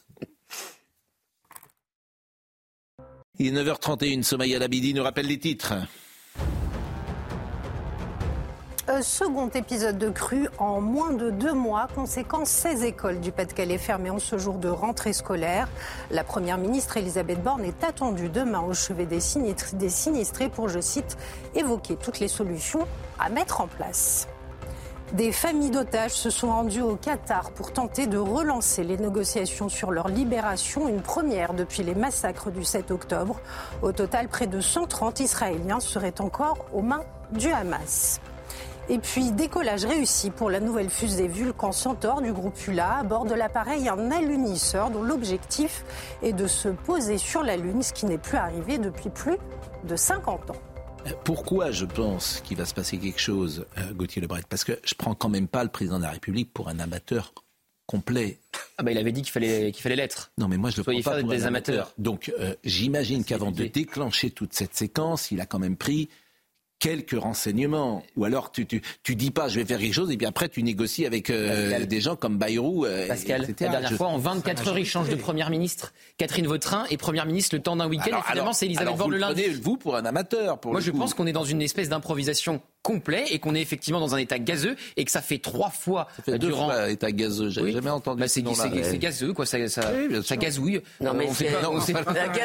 Il est 9h31, Somaya Labidi nous rappelle les titres. Euh, second épisode de crue en moins de deux mois. Conséquence, 16 écoles du Pas-de-Calais fermées en ce jour de rentrée scolaire. La première ministre Elisabeth Borne est attendue demain au chevet des sinistrés, des sinistrés pour, je cite, évoquer toutes les solutions à mettre en place. Des familles d'otages se sont rendues au Qatar pour tenter de relancer les négociations sur leur libération, une première depuis les massacres du 7 octobre. Au total, près de 130 Israéliens seraient encore aux mains du Hamas. Et puis, décollage réussi pour la nouvelle fusée Vulcan Centaure du groupe ULA. À bord de l'appareil, un alunisseur dont l'objectif est de se poser sur la Lune, ce qui n'est plus arrivé depuis plus de 50 ans. Pourquoi je pense qu'il va se passer quelque chose, euh, Gauthier Lebret? Parce que je prends quand même pas le président de la République pour un amateur complet. Ah bah il avait dit qu'il fallait qu'il fallait l'être. Non, mais moi je le Soyez prends pas pour un des amateur. amateurs. Donc euh, j'imagine qu'avant de déclencher toute cette séquence, il a quand même pris quelques renseignements. Ou alors tu, tu, tu dis pas je vais faire quelque chose et puis après tu négocies avec euh, Pascal. des gens comme Bayrou. euh, Pascal, etc. la dernière Je- fois, en 24 heures, il change de première ministre. Catherine Vautrin est première ministre le temps d'un week-end. Et finalement, c'est Elisabeth Borne vous le lundi. prenez, vous, pour un amateur. Pour Moi, le je coup. pense qu'on est dans une espèce d'improvisation complet et qu'on est effectivement dans un état gazeux et que ça fait trois fois Ça fait deux fois état gazeux. J'avais Oui. jamais entendu. Bah, c'est ce gazeux, quoi. Ça, ça, Oui, ça gazouille. Non, mais on sait c'est- pas, on sait non, pas, La pas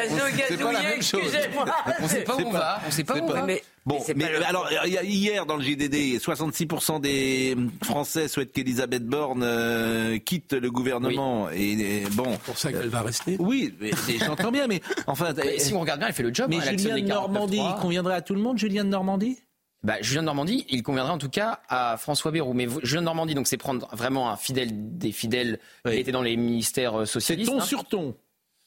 excusez-moi. on sait pas où on va. On sait pas où on va. Mais, Bon, mais mais le- alors il y a- hier dans le JDD, 66% des Français souhaitent qu'Elisabeth Borne euh, quitte le gouvernement. Et, et bon, C'est pour ça qu'elle va rester. oui, j'entends bien, mais enfin, Mais si on regarde bien, elle fait le job. mais hein, Julien de Normandie, 49.3. il conviendrait à tout le monde, Julien de Normandie? Bah, Julien de Normandie, il conviendrait en tout cas à François Bayrou. Mais Julien de Normandie, donc c'est prendre vraiment un fidèle des fidèles Oui. qui était dans les ministères euh, C'est socialistes. ton hein. sur ton.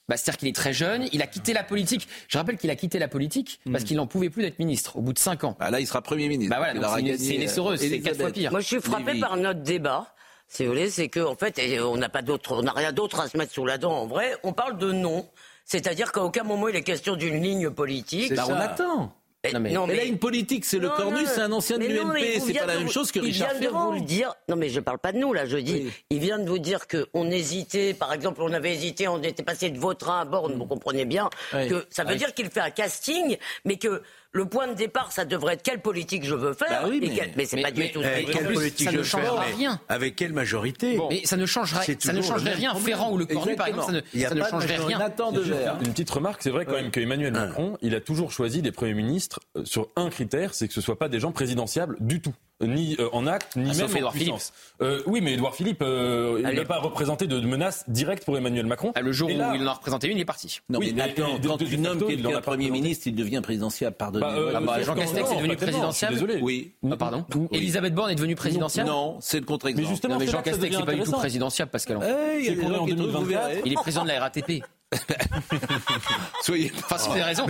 Bah, C'est-à-dire qu'il est très jeune, il a quitté la politique. Je rappelle qu'il a quitté la politique parce qu'il n'en pouvait plus d'être ministre au bout de 5 ans. Bah là, il sera Premier ministre. Bah voilà, c'est une- euh, essoreuse, c'est quatre fois pire. Moi, je suis frappé par notre débat. Si vous voulez, c'est qu'en fait, on n'a pas d'autre, on n'a rien d'autre à se mettre sous la dent. En vrai, on parle de non. C'est-à-dire qu'à aucun moment il est question d'une ligne politique. Bah, on attend. Mais- Non, mais- non, Mais là, une politique, c'est le cornu, c'est un ancien de l'UMP, c'est pas la même vous- chose que Richard Il vient de Ferrand. vous le dire. Non, mais je parle pas de nous, là, je dis. Il vient de vous dire qu'on hésitait, par exemple, on avait hésité, on était passé de Vautrin à Borne, vous comprenez bien, Oui. que ça veut Oui. dire qu'il fait un casting, mais que le point de départ, ça devrait être quelle politique je veux faire. Bah oui, et mais- quel- mais c'est pas du mais- tout. en quelle plus, politique ça je ne changera faire, rien. Avec quelle majorité Mais ça ne changerait, C'est ça ne changerait rien. problème. Ferrand ou Le Cornu, par exemple, ça ne, Il y a ça ne pas changerait majorité. rien. Une petite remarque, c'est vrai quand même qu'Emmanuel Macron, il a toujours choisi des premiers ministres euh, sur un critère, c'est que ce soit pas des gens présidentiables du tout, ni euh, en acte, ni Ah, même sauf en Édouard puissance. Euh, oui, mais Édouard Philippe, euh, il Allez. n'a pas représenté de menace directe pour Emmanuel Macron. Ah, Le jour Et où là- il en a représenté une, il est parti. Non, Oui, mais de- quand de il en quelqu'un a pas Premier ministre, il devient présidentiable, pardonnez-moi. Bah, euh, Ah bah, Jean Castex est devenu suis désolé. Oui. Ah, pardon. Elisabeth Borne est devenue présidentielle Non, c'est le contre-exemple. Mais justement, Non, mais Jean Castex n'est pas du tout présidentiable, Pascal. Eh, il y a C'est des qu'on est gens en qui trouvent, vous 2024. verrez. Il est président de la RATP. Soyez Enfin, si vous avez raison,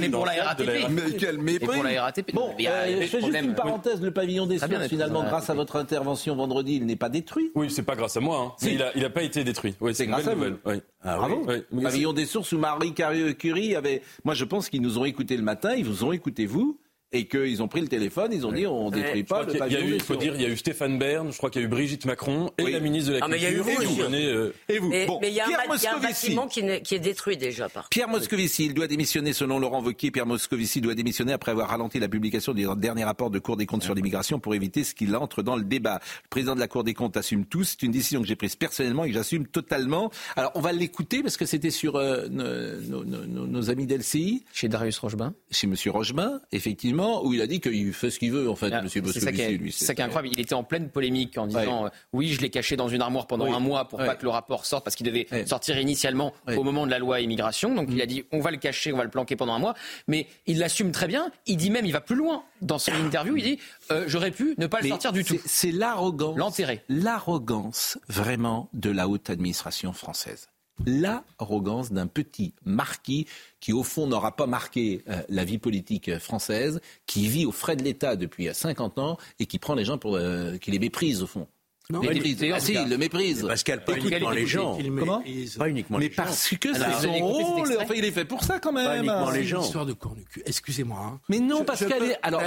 Mais pour la RATP. Mais quel Et mépris pour la RATP. Bon, euh, des je fais juste une parenthèse. Le pavillon des sciences, finalement, président. grâce à votre intervention vendredi, il n'est pas détruit. Oui, c'est pas grâce à moi, hein. Mais il a, il a pas été détruit. Oui, c'est une grâce bonne à vous. nouvelle. Oui. Ah Bravo. Pavillon des sources où Marie Curie avait. Moi, je pense qu'ils nous ont écouté le matin, ils vous ont écouté vous, et qu'ils ont pris le téléphone, ils ont dit on détruit pas le il y a pavillon eu, il faut dire, il y a eu Stéphane Bern, je crois qu'il y a eu Brigitte Macron et Oui. la ministre de la Ah, mais il y a eu Culture vous qui ont aussi. donné, euh, Et vous Mais Bon, mais il y a un, y a bâtiment qui, est détruit déjà, par Pierre Moscovici, il doit démissionner selon Laurent Wauquiez. Pierre Moscovici doit démissionner après avoir ralenti la publication du dernier rapport de Cour des comptes sur l'immigration pour éviter ce qu'il entre dans le débat. Le président de la Cour des comptes assume tout. C'est une décision que j'ai prise personnellement et que j'assume totalement. Alors, on va l'écouter parce que c'était sur euh, nos, nos- nos- nos amis d'LCI, Chez Darius Rochebin. chez Monsieur Rochemin, effectivement, où il a dit qu'il fait ce qu'il veut, en fait, Ah, Monsieur C'est ça qui Moscovici, c'est ça qui est incroyable. Il était en pleine polémique en disant euh, oui, je l'ai caché dans une armoire pendant Oui. un mois pour pas que le rapport sorte parce qu'il devait sortir initialement au moment de la loi immigration. Donc il a dit on va le cacher, on va le planquer pendant un mois. Mais il l'assume très bien. Il dit même, il va plus loin dans son interview. Il dit euh, j'aurais pu ne pas le Mais sortir du tout. c'est- C'est l'arrogance. L'enterrer. L'arrogance, vraiment, de la haute administration française. L'arrogance d'un petit marquis qui, au fond, n'aura pas marqué euh, la vie politique euh, française, qui vit aux frais de l'État depuis euh, 50 ans et qui prend les gens pour. euh, qui les méprise, au fond. Non, les mais méprise. Ah si, il le méprise. Pascal, pas uniquement les gens. Comment Pas uniquement Mais les gens. parce que c'est son rôle. Enfin, il est fait pour ça, quand Pas même. uniquement les gens. Histoire de cornu-cul. Excusez-moi. hein. Mais non, parce est. Alors,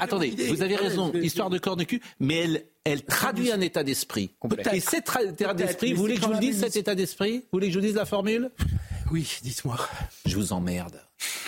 attendez, vous avez raison, histoire de corps de cul, mais elle, elle traduit un état d'esprit. Complet. Et cet état d'esprit, mais vous voulez que je vous dise, cet état d'esprit? Vous voulez que je vous dise la formule? Oui, dites-moi. Je vous emmerde.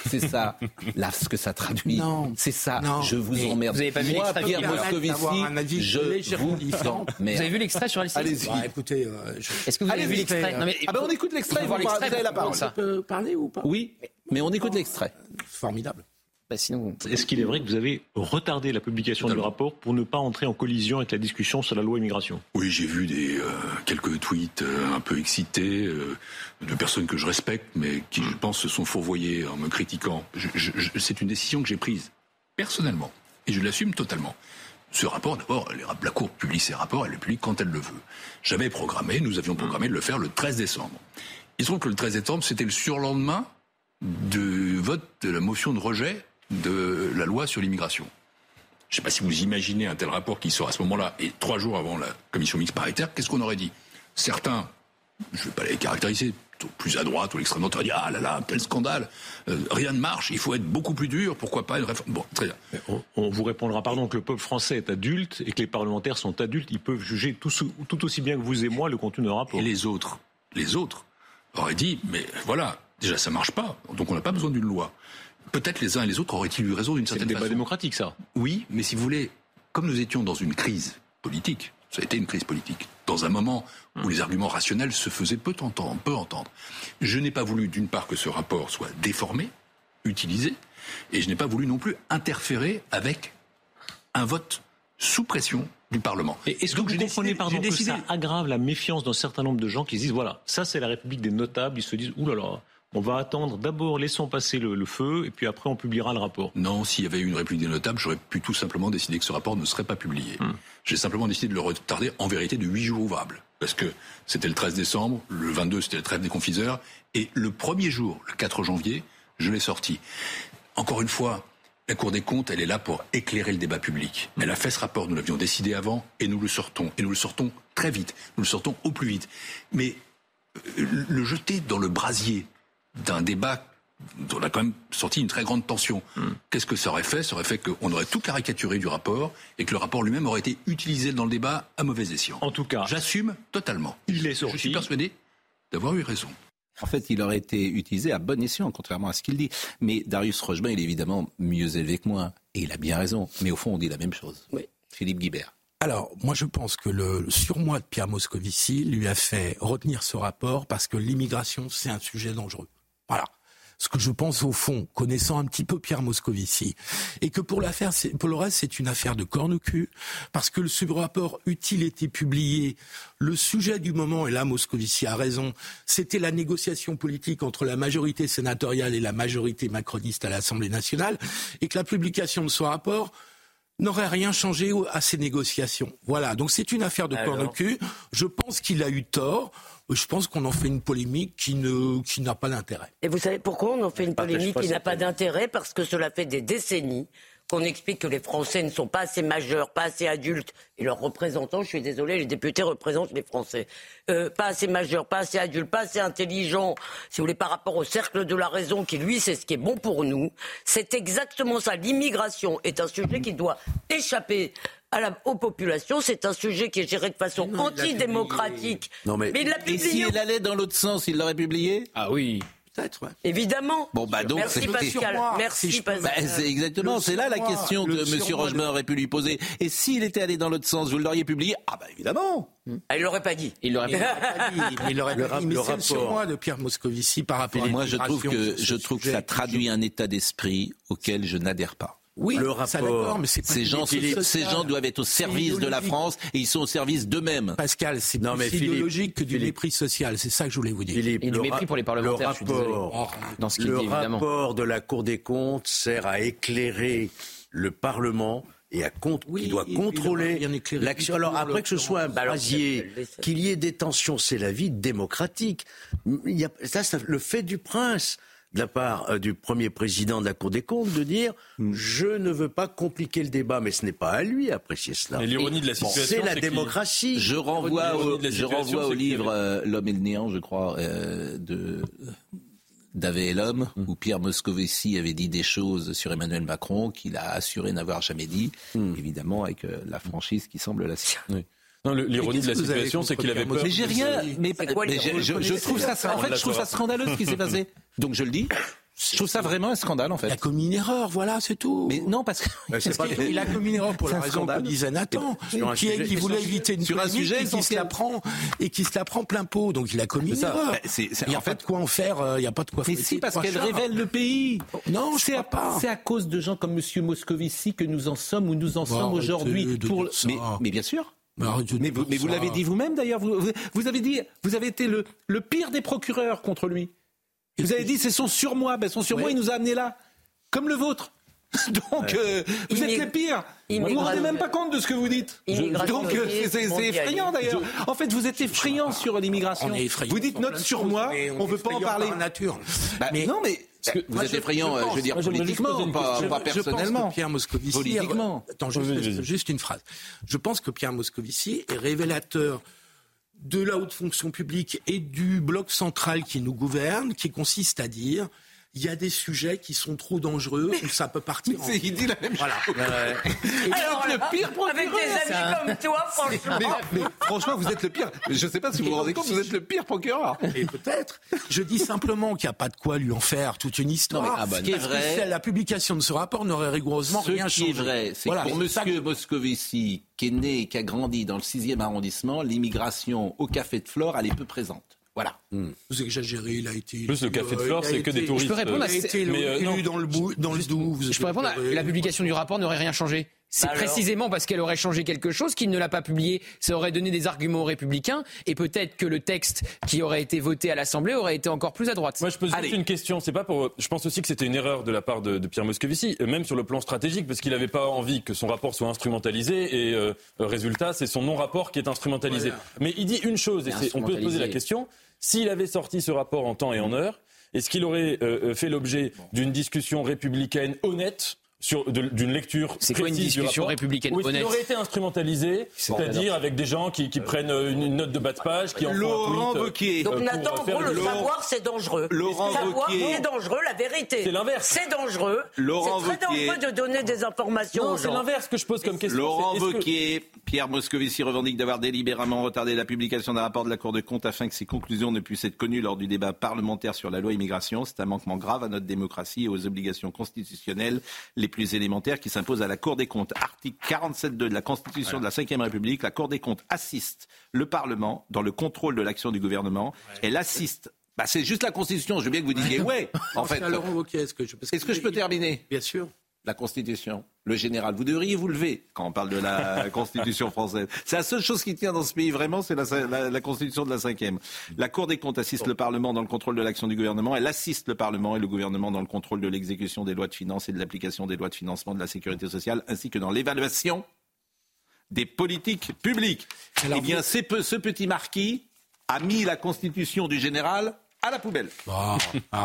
C'est ça, là, ce que ça traduit. Non. C'est ça, Non. je vous Mais emmerde. vous avez pas vu Moi, l'extrait Pierre Moscovici, d'avoir un avis je vous différent. Vous avez emmerde. vu l'extrait sur LCI Allez-y. Bah, écoutez, euh, je... Est-ce que vous avez Allez-y, vu l'extrait Non, mais Ah ben on écoute l'extrait, faut voir vous l'extrait la parole. ça. peux parler ou pas Oui, mais on écoute l'extrait. Formidable. Bah, sinon, Est-ce qu'il est vrai que vous avez retardé la publication du rapport pour ne pas entrer en collision avec la discussion sur la loi immigration? Oui, j'ai vu des euh, quelques tweets euh, un peu excités euh, de personnes que je respecte, mais qui, je pense, se sont fourvoyées en me critiquant. C'est une décision que j'ai prise personnellement et je l'assume totalement. Ce rapport, d'abord, la Cour publie ses rapports, elle le publie quand elle le veut. J'avais programmé, nous avions programmé de le faire le 13 décembre. Il se trouve que le 13 décembre, c'était le surlendemain du vote de la motion de rejet de la loi sur l'immigration. Je ne sais pas si vous imaginez un tel rapport qui sort à ce moment-là, et trois jours avant la commission mixte paritaire, qu'est-ce qu'on aurait dit? Certains, je ne vais pas les caractériser, plus à droite ou l'extrême droite, auraient dit Ah là là, quel scandale Euh, Rien ne marche, il faut être beaucoup plus dur, pourquoi pas une réforme? Bon, très bien. on, on vous répondra, pardon, que le peuple français est adulte et que les parlementaires sont adultes. Ils peuvent juger tout, aussi bien que vous et moi le contenu d'un rapport. Et les autres Les autres auraient dit Mais voilà, déjà ça marche pas, donc on n'a pas besoin d'une loi. Peut-être les uns et les autres auraient-ils eu raison d'une C'est le certaine débat façon. démocratique, ça. Oui, mais si vous voulez, comme nous étions dans une crise politique, ça a été une crise politique, dans un moment où les arguments rationnels se faisaient peu entendre, peu entendre. Je n'ai pas voulu, d'une part, que ce rapport soit déformé, utilisé, et je n'ai pas voulu non plus interférer avec un vote sous pression du Parlement. Et est-ce que Donc vous comprenez, décidé- pardon, j'ai que décidé- ça aggrave la méfiance d'un certain nombre de gens qui se disent, voilà, ça c'est la République des notables, ils se disent, oulala, On va attendre d'abord, laissons passer le, le feu, et puis après on publiera le rapport. Non, s'il y avait eu une république des notables, j'aurais pu tout simplement décider que ce rapport ne serait pas publié. J'ai simplement décidé de le retarder en vérité de huit jours ouvrables. Parce que c'était le 13 décembre, le 22 c'était le trêve des confiseurs, et le premier jour, le 4 janvier, je l'ai sorti. Encore une fois, la Cour des comptes, elle est là pour éclairer le débat public. Elle a fait ce rapport, nous l'avions décidé avant, et nous le sortons. Et nous le sortons très vite. Nous le sortons au plus vite. Mais euh, le jeter dans le brasier d'un débat dont on a quand même sorti une très grande tension. Qu'est-ce que ça aurait fait? Ça aurait fait qu'on aurait tout caricaturé du rapport et que le rapport lui-même aurait été utilisé dans le débat à mauvais escient. En tout cas, j'assume totalement. Il est Je suis sorti. persuadé d'avoir eu raison. En fait, il aurait été utilisé à bon escient, contrairement à ce qu'il dit. Mais Darius Rochemin, il est évidemment mieux élevé que moi. Et il a bien raison. Mais au fond, on dit la même chose. Philippe Guibert. Alors, moi, je pense que le surmoi de Pierre Moscovici lui a fait retenir ce rapport parce que l'immigration, c'est un sujet dangereux. Voilà. Ce que je pense au fond, connaissant un petit peu Pierre Moscovici, et que pour l'affaire, pour le reste, c'est une affaire de corne au cul, parce que ce rapport utile était publié. Le sujet du moment, et là Moscovici a raison, c'était la négociation politique entre la majorité sénatoriale et la majorité macroniste à l'Assemblée nationale, et que la publication de ce rapport n'aurait rien changé à ces négociations. Voilà, donc c'est une affaire de Alors corne au cul. Je pense qu'il a eu tort. Je pense qu'on en fait une polémique qui ne qui n'a pas d'intérêt. Et vous savez pourquoi on en fait une polémique qui n'a pas d'intérêt? Parce que cela fait des décennies qu'on explique que les Français ne sont pas assez majeurs, pas assez adultes, et leurs représentants, je suis désolé, les députés représentent les Français, euh, pas assez majeurs, pas assez adultes, pas assez intelligents, si vous voulez, par rapport au cercle de la raison, qui lui, c'est ce qui est bon pour nous. C'est exactement ça. L'immigration est un sujet qui doit échapper à la, aux populations. C'est un sujet qui est géré de façon antidémocratique. Non, mais- il l'a Et publié. si elle allait dans l'autre sens, il l'aurait publié? Ah oui. Peut-être, ouais. Évidemment. Bon, bah donc, Merci Pascal. moi, Merci si Pascal. Bah, c'est exactement, c'est là la question que M. de- aurait pu lui poser. Et s'il était allé dans l'autre sens, vous l'auriez publié? Ah bah évidemment Ah, il l'aurait pas dit. Il l'aurait l'aurait pas dit, mais il aurait Le pas dit, mais le rapport. surmoi de Pierre Moscovici par rapport à Moi, je trouve que, sur je trouve que ça traduit un état d'esprit auquel je n'adhère pas. Oui, Le ça, rapport. d'accord, mais c'est Ces gens, ces gens doivent être au service de la. France et ils sont au service d'eux-mêmes. Pascal, c'est Non, plus mais Philippe, idéologique que du Philippe. mépris social. C'est ça que je voulais vous dire. Philippe, Et du le mépris pour les parlementaires, le je suis désolé. rapport, Dans ce qu'il le dit, évidemment. rapport de la Cour des comptes sert à éclairer le Parlement et à compte, Oui, qui doit contrôler l'action. Alors après que ce soit un brasier, qu'il y ait des tensions, c'est la vie démocratique. Il y a, ça, c'est le fait du prince de la part euh, du premier président de la Cour des comptes de dire je ne veux pas compliquer le débat, mais ce n'est pas à lui d'apprécier cela. Et l'ironie de la situation, c'est la démocratie. Je renvoie au, je renvoie au livre euh, L'homme et le néant, je crois, euh, de l'homme, Hum. où Pierre Moscovici avait dit des choses sur Emmanuel Macron qu'il a assuré n'avoir jamais dit, Hum. évidemment avec euh, la franchise qui semble la sienne. Le- l'ironie de la situation, c'est qu'il avait peur. Mais j'ai rien, mais, quoi, je, trouve ça, en fait, je trouve ça scandaleux ce qui s'est passé. Donc je le dis, je trouve ça vraiment un scandale en Il a fait. commis une erreur, voilà, c'est tout. Mais non, parce qu'il a commis une erreur pour la un raison que scandale. disait Nathan, Sur un qui, est- sujet- qui voulait éviter une sur un sujet et qui se la prend et qui se la prend plein pot. Donc il a commis une erreur. C'est- il n'y a en pas fait- de quoi en faire. euh, Il n'y a pas de quoi. Mais faire. si, parce qu'elle révèle le pays. Non, c'est à, pas. c'est à cause de gens comme Monsieur Moscovici que nous en sommes où nous en Bon, sommes aujourd'hui. mais bien sûr. Mais vous, vous l'avez dit vous-même d'ailleurs. Vous, vous- vous avez dit, vous avez été le, le pire des procureurs contre lui. Vous avez dit c'est son surmoi. Ben son surmoi, Ouais. il nous a amené là, comme le vôtre. Donc euh, vous êtes les pires. Vous vous Immigration- rendez même pas compte de ce que vous dites. Immigration Donc euh, c'est- effrayant d'ailleurs. En fait, vous êtes effrayant sur l'immigration. Vous dites sur notre choses, mais on veut est pas en parler. par nature. Bah, Mais- non, mais que vous moi, êtes je- effrayant, je euh, je veux dire, moi, politiquement, pas, pas Je- je pense personnellement. que Pierre Moscovici. Politiquement. Attends, juste une phrase. Je pense que Pierre Moscovici est révélateur de la haute fonction publique et du bloc central qui nous gouverne, qui consiste à dire il y a des sujets qui sont trop dangereux où ça peut partir. en- il dit la même Voilà. Alors le pire procureur, avec des amis comme toi, franchement. Mais, mais franchement, vous êtes le pire. Je ne sais pas si vous vous rendez compte, vous êtes le pire procureur. Et peut-être. Je dis simplement qu'il n'y a pas de quoi lui en faire toute une histoire. Non, ah bah, ce qui est vrai- c'est- la publication de ce rapport n'aurait rigoureusement Ce rien qui changé. est vrai, c'est Voilà, que pour ça Monsieur Moscovici, qui est né et qui a grandi dans le 6e arrondissement, l'immigration au Café de Flore, elle est peu présente. Voilà. Vous exagérez, il a été. Plus le Café de Flore, il a c'est que été- des touristes. Je peux répondre Il à a été ces- élu Mais, euh, non. dans le, bou- dans le. Je peux répondre à la publication du rapport n'aurait rien changé. C'est alors précisément parce qu'elle aurait changé quelque chose qu'il ne l'a pas publié. Ça aurait donné des arguments aux républicains et peut-être que le texte qui aurait été voté à l'Assemblée aurait été encore plus à droite. Moi, je pose juste une question. C'est pas pour. Je pense aussi que c'était une erreur de la part de, de Pierre Moscovici, même sur le plan stratégique, parce qu'il n'avait pas envie que son rapport soit instrumentalisé. Et euh, résultat, c'est son non-rapport qui est instrumentalisé. Mais il dit une chose, et on peut se poser la question s'il avait sorti ce rapport en temps et en heure, est-ce qu'il aurait euh, euh, fait l'objet d'une discussion républicaine honnête d'une lecture C'est quoi une discussion républicaine ou est-ce qu'il honnête aurait été instrumentalisé, c'est-à-dire avec des gens qui, qui prennent euh, une note de bas de page, qui en font un Laurent tweet, euh, Wauquiez. Donc euh, Nathan, pour en gros, le Laurent- savoir, c'est dangereux. Laurent le savoir, Wauquiez. c'est dangereux, la vérité. C'est l'inverse. C'est dangereux. Laurent C'est très Wauquiez. dangereux de donner des informations Non, aux c'est gens. l'inverse que je pose comme question. Laurent c'est est-ce que- Wauquiez, Pierre Moscovici revendique d'avoir délibérément retardé la publication d'un rapport de la Cour de compte afin que ses conclusions ne puissent être connues lors du débat parlementaire sur la loi immigration. C'est un manquement grave à notre démocratie et aux obligations constitutionnelles les plus élémentaires qui s'imposent à la Cour des comptes. Article 47.2 de la Constitution de la Ve République, la Cour des comptes assiste le Parlement dans le contrôle de l'action du gouvernement. Elle assiste. Bah, c'est juste la Constitution. Je veux bien que vous disiez ouais. En fait, Wauquiez, est-ce que je, est-ce que je peux terminer? Bien sûr. La Constitution, le général. Vous devriez vous lever quand on parle de la Constitution française. C'est la seule chose qui tient dans ce pays vraiment, c'est la, la- la Constitution de la cinquième. La Cour des comptes assiste le Parlement dans le contrôle de l'action du gouvernement. Elle assiste le Parlement et le gouvernement dans le contrôle de l'exécution des lois de finances et de l'application des lois de financement de la sécurité sociale, ainsi que dans l'évaluation des politiques publiques. eh bien, c'est peu- ce petit marquis a mis la Constitution du général à la poubelle.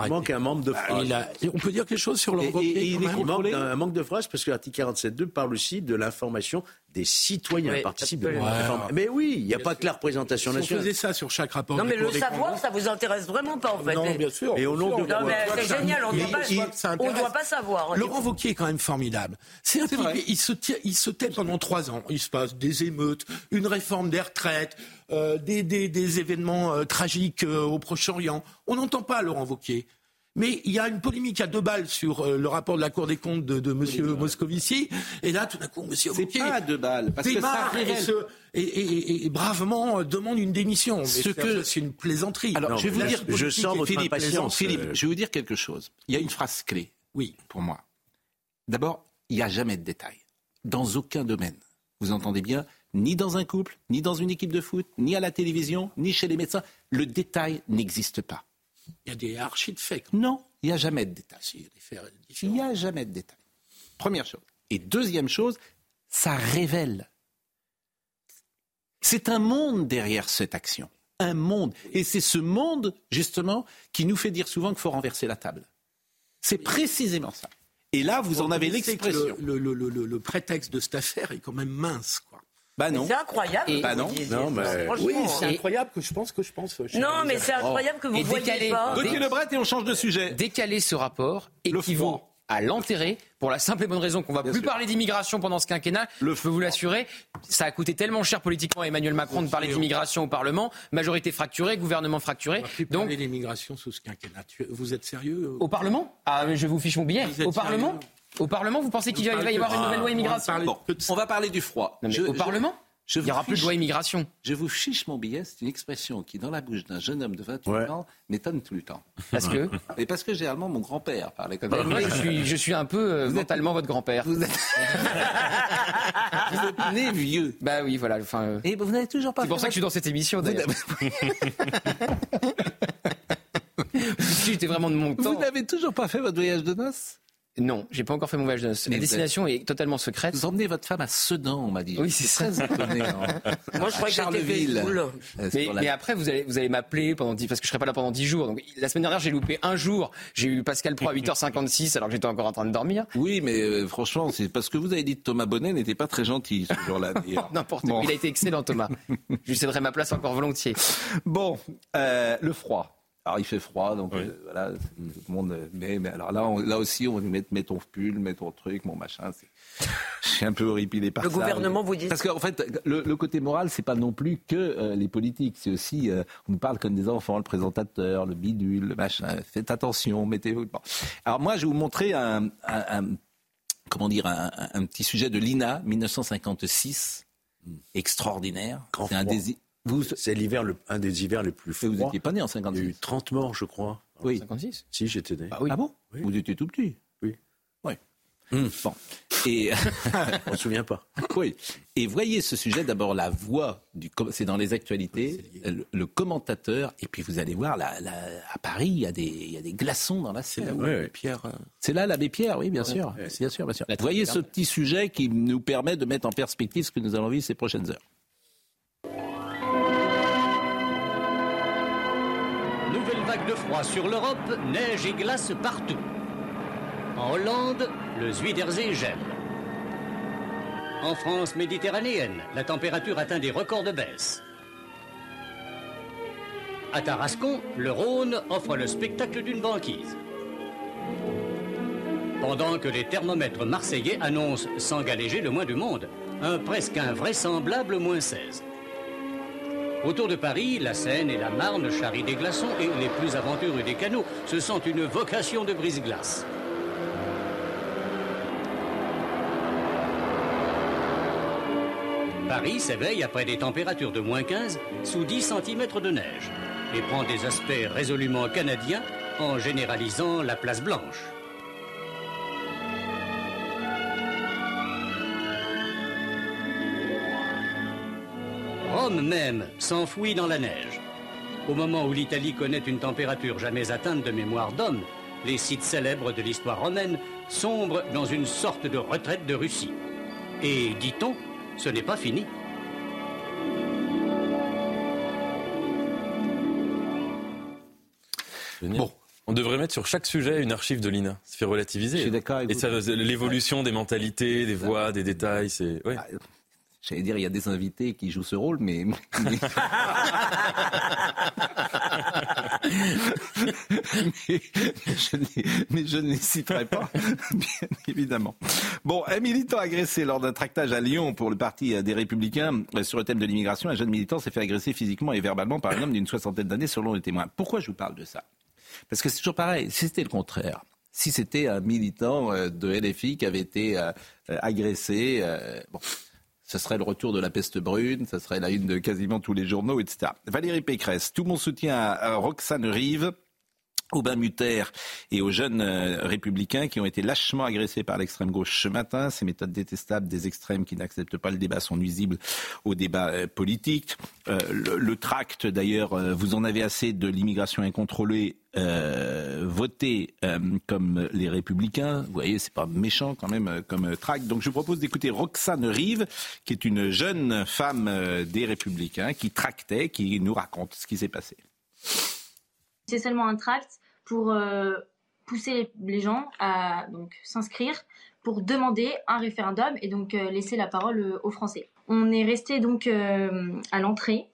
Il manque un membre de phrase. Il a- on peut dire quelque chose sur même Il manque un manque de phrase parce que l'article 47.2 parle aussi de l'information des citoyens. Oui, Il participe de absolument. l'information. Mais oui, il n'y a pas que la représentation Si on nationale. faisait ça sur chaque rapport Non, mais la le savoir, comptes- ça vous intéresse vraiment pas, en fait. Non, bien sûr. Et au nom de Non, mais quoi c'est génial, on ne doit pas, il- on ça ne intéresse. doit pas savoir. Laurent Wauquiez est quand même formidable. C'est un type, il se, tient- il se tait pendant trois ans. Il se passe des émeutes, une réforme des retraites, euh, des, des- des événements euh, tragiques euh, au Proche-Orient. On n'entend pas Laurent Wauquiez. Mais il y a une polémique à deux balles sur euh, le rapport de la Cour des comptes de, de M. Moscovici. Et là, tout d'un coup, M. Wauquiez pas à deux balles, parce que ça démarre et, révèle- se- et- et- et- et bravement euh, demande une démission. Mais Ce c'est- que- c'est une plaisanterie. Alors, Non, je vais vous dire, politique est Philippe. Philippe, Euh, je vais vous dire quelque chose. Il y a une phrase clé. Oui. Pour moi. D'abord, il n'y a jamais de détails. Dans aucun domaine. Vous entendez bien Ni dans un couple, ni dans une équipe de foot, ni à la télévision, ni chez les médecins. Le détail n'existe pas. Il y a des archis de faits. Non, il n'y a jamais de détails. il n'y a jamais de détails. Première chose. Et deuxième chose, ça révèle. C'est un monde derrière cette action. Un monde. Et c'est ce monde, justement, qui nous fait dire souvent qu'il faut renverser la table. C'est précisément ça. Et là, vous en avez l'expression. Le, le- le- le- le prétexte de cette affaire est quand même mince, quoi. Bah non. C'est incroyable. Et- Bah non. Non, mais- Oui, c'est hein. incroyable que je pense que je pense. cher Non, mais c'est Elisabeth. incroyable que vous voyez décaler. pas. Gauthier Lebret et on change de sujet. Décaler ce rapport Le équivaut à l'enterrer pour la simple et bonne raison qu'on va Bien plus sûr. parler d'immigration pendant ce quinquennat. je peux vous l'assurer. Ça a coûté tellement cher politiquement à Emmanuel Macron de parler d'immigration au Parlement. Majorité fracturée, gouvernement fracturé. Donc, Donc, l'immigration sous ce quinquennat. Vous êtes sérieux euh au Parlement? Ah, mais je vous fiche mon billet. Au Parlement? sérieux? Au Parlement, vous pensez qu'il va y avoir une nouvelle loi immigration Bon, on va parler du froid. Non, mais Je- au je- Parlement je Il n'y aura plus de loi immigration. Je vous fiche mon billet, c'est une expression qui, dans la bouche d'un jeune homme de 28 Ouais. ans, m'étonne tout le temps. Parce que Et parce que généralement, mon grand-père parlait comme Et ça. moi, je suis, je suis un peu euh, mentalement votre grand-père. Vous êtes, vous êtes né vieux. Bah oui, voilà. Enfin, euh, Et vous n'avez toujours pas c'est pour ça que je suis dans cette émission. d'ailleurs. J'étais vraiment de mon temps. Vous n'avez toujours pas fait votre voyage de noces? Non, j'ai pas encore fait mon voyage de noces. La destination est totalement secrète. Vous emmenez votre femme à Sedan, on m'a dit. Oui, c'est très étonné. Moi, je crois que Charleville. Euh, Mais, mais après, vous allez, vous allez m'appeler pendant 10, parce que je serai pas là pendant 10 jours. Donc, la semaine dernière, j'ai loupé un jour. J'ai eu Pascal Pro à 8h56 alors que j'étais encore en train de dormir. Oui, mais euh, franchement, c'est parce que vous avez dit que Thomas Bonnet n'était pas très gentil ce jour-là. N'importe Bon. quoi. Il a été excellent, Thomas. je lui céderai ma place encore volontiers. Bon, euh, le froid. Alors il fait froid, donc euh, voilà, tout le monde. euh, Mais, mais alors là, on- là aussi, on va mettre mets ton pull, mets ton truc, mon machin. c'est- Je suis un peu horripilé par Le ça. gouvernement vous dit Parce qu'en fait, le, le côté moral, c'est pas non plus que euh, les politiques. C'est aussi, euh, on nous parle comme des enfants, le présentateur, le bidule, le machin. Faites attention, mettez-vous. Bon. Alors moi, je vais vous montrer un, un- un- comment dire, un, petit sujet de l'INA 1956, extraordinaire. Grand C'est un des vous, C'est l'hiver, le- un des hivers les plus vous froids. n'étiez pas né en Il y a 56. eu 30 morts, je crois. Oui. 56 Si, j'étais né. Bah oui. Ah bon Oui. Vous étiez tout petit Oui. Oui. Bon. Et on ne se souvient pas. Oui. Et voyez ce sujet, d'abord la voix, du, c'est dans les actualités, le, le, commentateur, et puis vous allez voir, la, la, à Paris, il y, a des, il y a des glaçons dans la Seine. Ouais, Pierre. C'est là l'abbé Pierre, oui, bien sûr. bien sûr, bien sûr. Vous voyez ce petit sujet qui nous permet de mettre en perspective ce que nous allons vivre ces prochaines heures. De froid sur l'Europe, neige et glace partout. En Hollande, le Zuiderzee gèle. En France méditerranéenne, la température atteint des records de baisse. À Tarascon, le Rhône offre le spectacle d'une banquise. Pendant que les thermomètres marseillais annoncent, sans galéger le moins du monde, un presque invraisemblable moins 16. Autour de Paris, la Seine et la Marne charrient des glaçons et les plus aventureux des canaux se sentent une vocation de brise-glace. Paris s'éveille après des températures de moins 15 sous 10 cm de neige et prend des aspects résolument canadiens en généralisant la place blanche. Rome même s'enfouit dans la neige. Au moment où l'Italie connaît une température jamais atteinte de mémoire d'homme, les sites célèbres de l'histoire romaine sombrent dans une sorte de retraite de Russie. Et, dit-on, ce n'est pas fini. Bon. On devrait mettre sur chaque sujet une archive de l'INA. Ça fait relativiser. Je suis d'accord avec Et vous. ça, l'évolution des mentalités, des voix, des détails, c'est. Ouais. J'allais dire, il y a des invités qui jouent ce rôle, mais. mais- mais je n'y- mais je ne les citerai pas, bien évidemment. Bon, un militant agressé lors d'un tractage à Lyon pour le parti des Républicains sur le thème de l'immigration, un jeune militant s'est fait agresser physiquement et verbalement par un homme d'une soixantaine d'années selon les témoins. Pourquoi je vous parle de ça? Parce que c'est toujours pareil, si c'était le contraire, si c'était un militant euh, de LFI qui avait été euh, euh, agressé, bon, ce serait le retour de la peste brune, ce serait la une de quasiment tous les journaux, etc. Valérie Pécresse, tout mon soutien à, à Roxane Rive. Aubin Mutter et aux jeunes euh, républicains qui ont été lâchement agressés par l'extrême gauche ce matin. Ces méthodes détestables des extrêmes qui n'acceptent pas le débat sont nuisibles au débat euh, politique. Euh, le, tract, d'ailleurs, vous en avez assez de l'immigration incontrôlée. Euh, votez euh, comme les républicains. Vous voyez, c'est pas méchant quand même comme tract. Donc je vous propose d'écouter Roxane Rive, qui est une jeune femme des républicains, qui tractait, qui nous raconte ce qui s'est passé. C'est seulement un tract pour euh, pousser les, gens à donc s'inscrire pour demander un référendum et donc euh, laisser la parole euh, aux Français. On est resté donc à l'entrée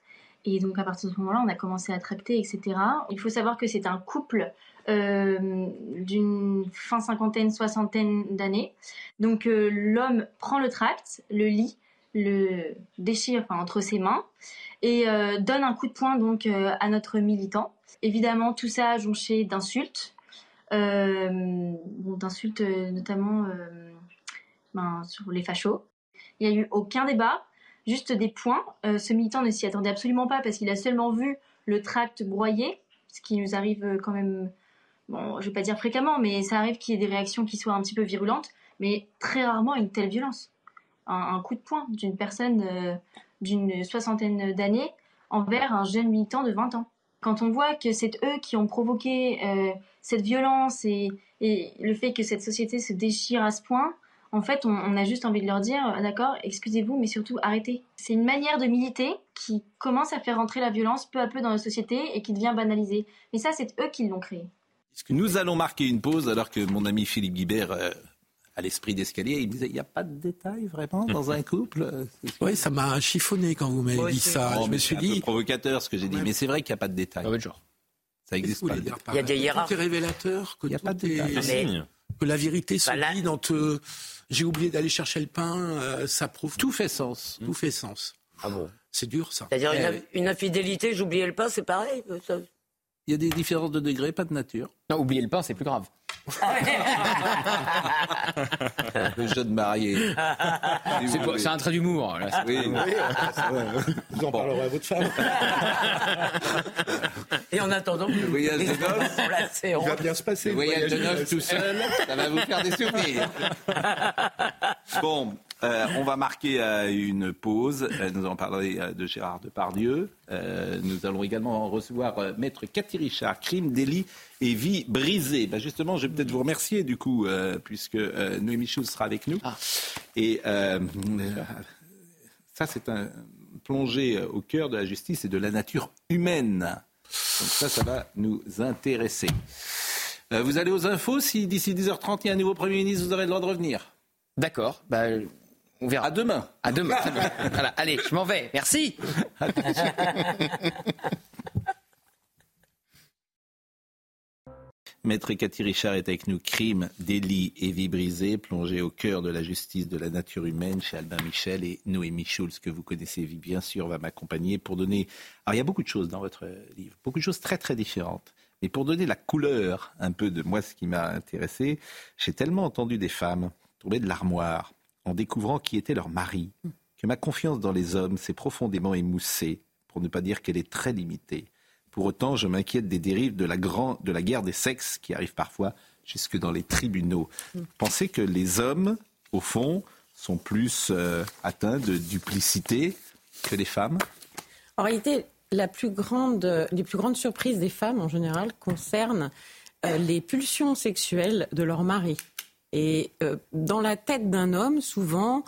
et donc à partir de ce moment-là, on a commencé à tracter, etc. Il faut savoir que c'est un couple d'une fin cinquantaine, soixantaine d'années. Donc l'homme prend le tract, le lit, le déchire entre ses mains et euh, donne un coup de poing donc euh, à notre militant. Évidemment, tout ça jonché d'insultes, euh, d'insultes notamment ben, sur les fachos. Il n'y a eu aucun débat, juste des points. Ce militant ne s'y attendait absolument pas parce qu'il a seulement vu le tract broyé, ce qui nous arrive quand même, bon, je vais pas dire fréquemment, mais ça arrive qu'il y ait des réactions qui soient un petit peu virulentes, mais très rarement une telle violence. Un, coup de poing d'une personne euh, d'une soixantaine d'années envers un jeune militant de 20 ans. Quand on voit que c'est eux qui ont provoqué euh, cette violence et, le fait que cette société se déchire à ce point, en fait, on, on a juste envie de leur dire, euh, d'accord, excusez-vous, mais surtout arrêtez. C'est une manière de militer qui commence à faire rentrer la violence peu à peu dans la société et qui devient banalisée. Mais ça, c'est eux qui l'ont créé. Nous allons marquer une pause alors que mon ami Philippe Guibert euh, a l'esprit d'escalier. Il me disait, il n'y a pas de détails vraiment dans un couple? Euh, Oui, ça m'a chiffonné quand vous m'avez Ouais, dit c'est- ça. Oh, je me suis c'est dit. provocateur ce que j'ai dit, mais c'est vrai qu'il n'y a pas de détails. Ça n'existe pas. le détail. Il y a des hiérarchies. est révélateur, que, Il y a pas de est- détails. Mais- que la vérité se Bah là- lit dans te... J'ai oublié d'aller chercher le pain, euh, ça prouve. Tout fait sens. Tout fait sens. Ah bon C'est dur ça. C'est-à-dire Eh une, une infidélité, j'oubliais le pas, c'est pareil euh, ça- Il y a des différences de degré, pas de nature. Non, oublier le pain, c'est plus grave. Le jeune marié. C'est un trait d'humour. Oui. Vous en parlerez à votre femme. Et en attendant, Le voyage de noces, pour la séance. Il va bien se passer. le voyage de noces tout seul, ça va vous faire des souvenirs. Bon, euh, on va marquer euh, une pause. Euh, nous allons parler de Gérard Depardieu. Nous allons également recevoir Maître Cathy Richard, crime, délit et vie brisée. Ben justement, je vais peut-être vous remercier du coup, puisque Noémie Schulz sera avec nous. Et euh, euh, ça, c'est un plongé euh, au cœur de la justice et de la nature humaine. Donc ça, ça va nous intéresser. Euh, vous allez aux infos. Si d'ici 10h30, il y a un nouveau Premier ministre, vous aurez le droit de revenir? D'accord. Bah, on verra. À demain. À demain. Voilà, allez, je m'en vais. Merci. Maître Cathy Richard est avec nous. Crime, délit et vie brisée, plongé au cœur de la justice de la nature humaine chez Albin Michel et Noémie Schulz, que vous connaissez bien sûr, va m'accompagner pour donner. Alors il y a beaucoup de choses dans votre livre, beaucoup de choses très très différentes. Mais pour donner la couleur un peu de moi, ce qui m'a intéressé, j'ai tellement entendu des femmes tomber de l'armoire en découvrant qui était leur mari, que ma confiance dans les hommes s'est profondément émoussée, pour ne pas dire qu'elle est très limitée. Pour autant, je m'inquiète des dérives de la, grand, de la guerre des sexes qui arrivent parfois jusque dans les tribunaux. Pensez que les hommes, au fond, sont plus euh, atteints de duplicité que les femmes? En réalité, la plus grande, les plus grandes surprises des femmes, en général, concernent euh, les pulsions sexuelles de leur mari. Et euh, dans la tête d'un homme, souvent,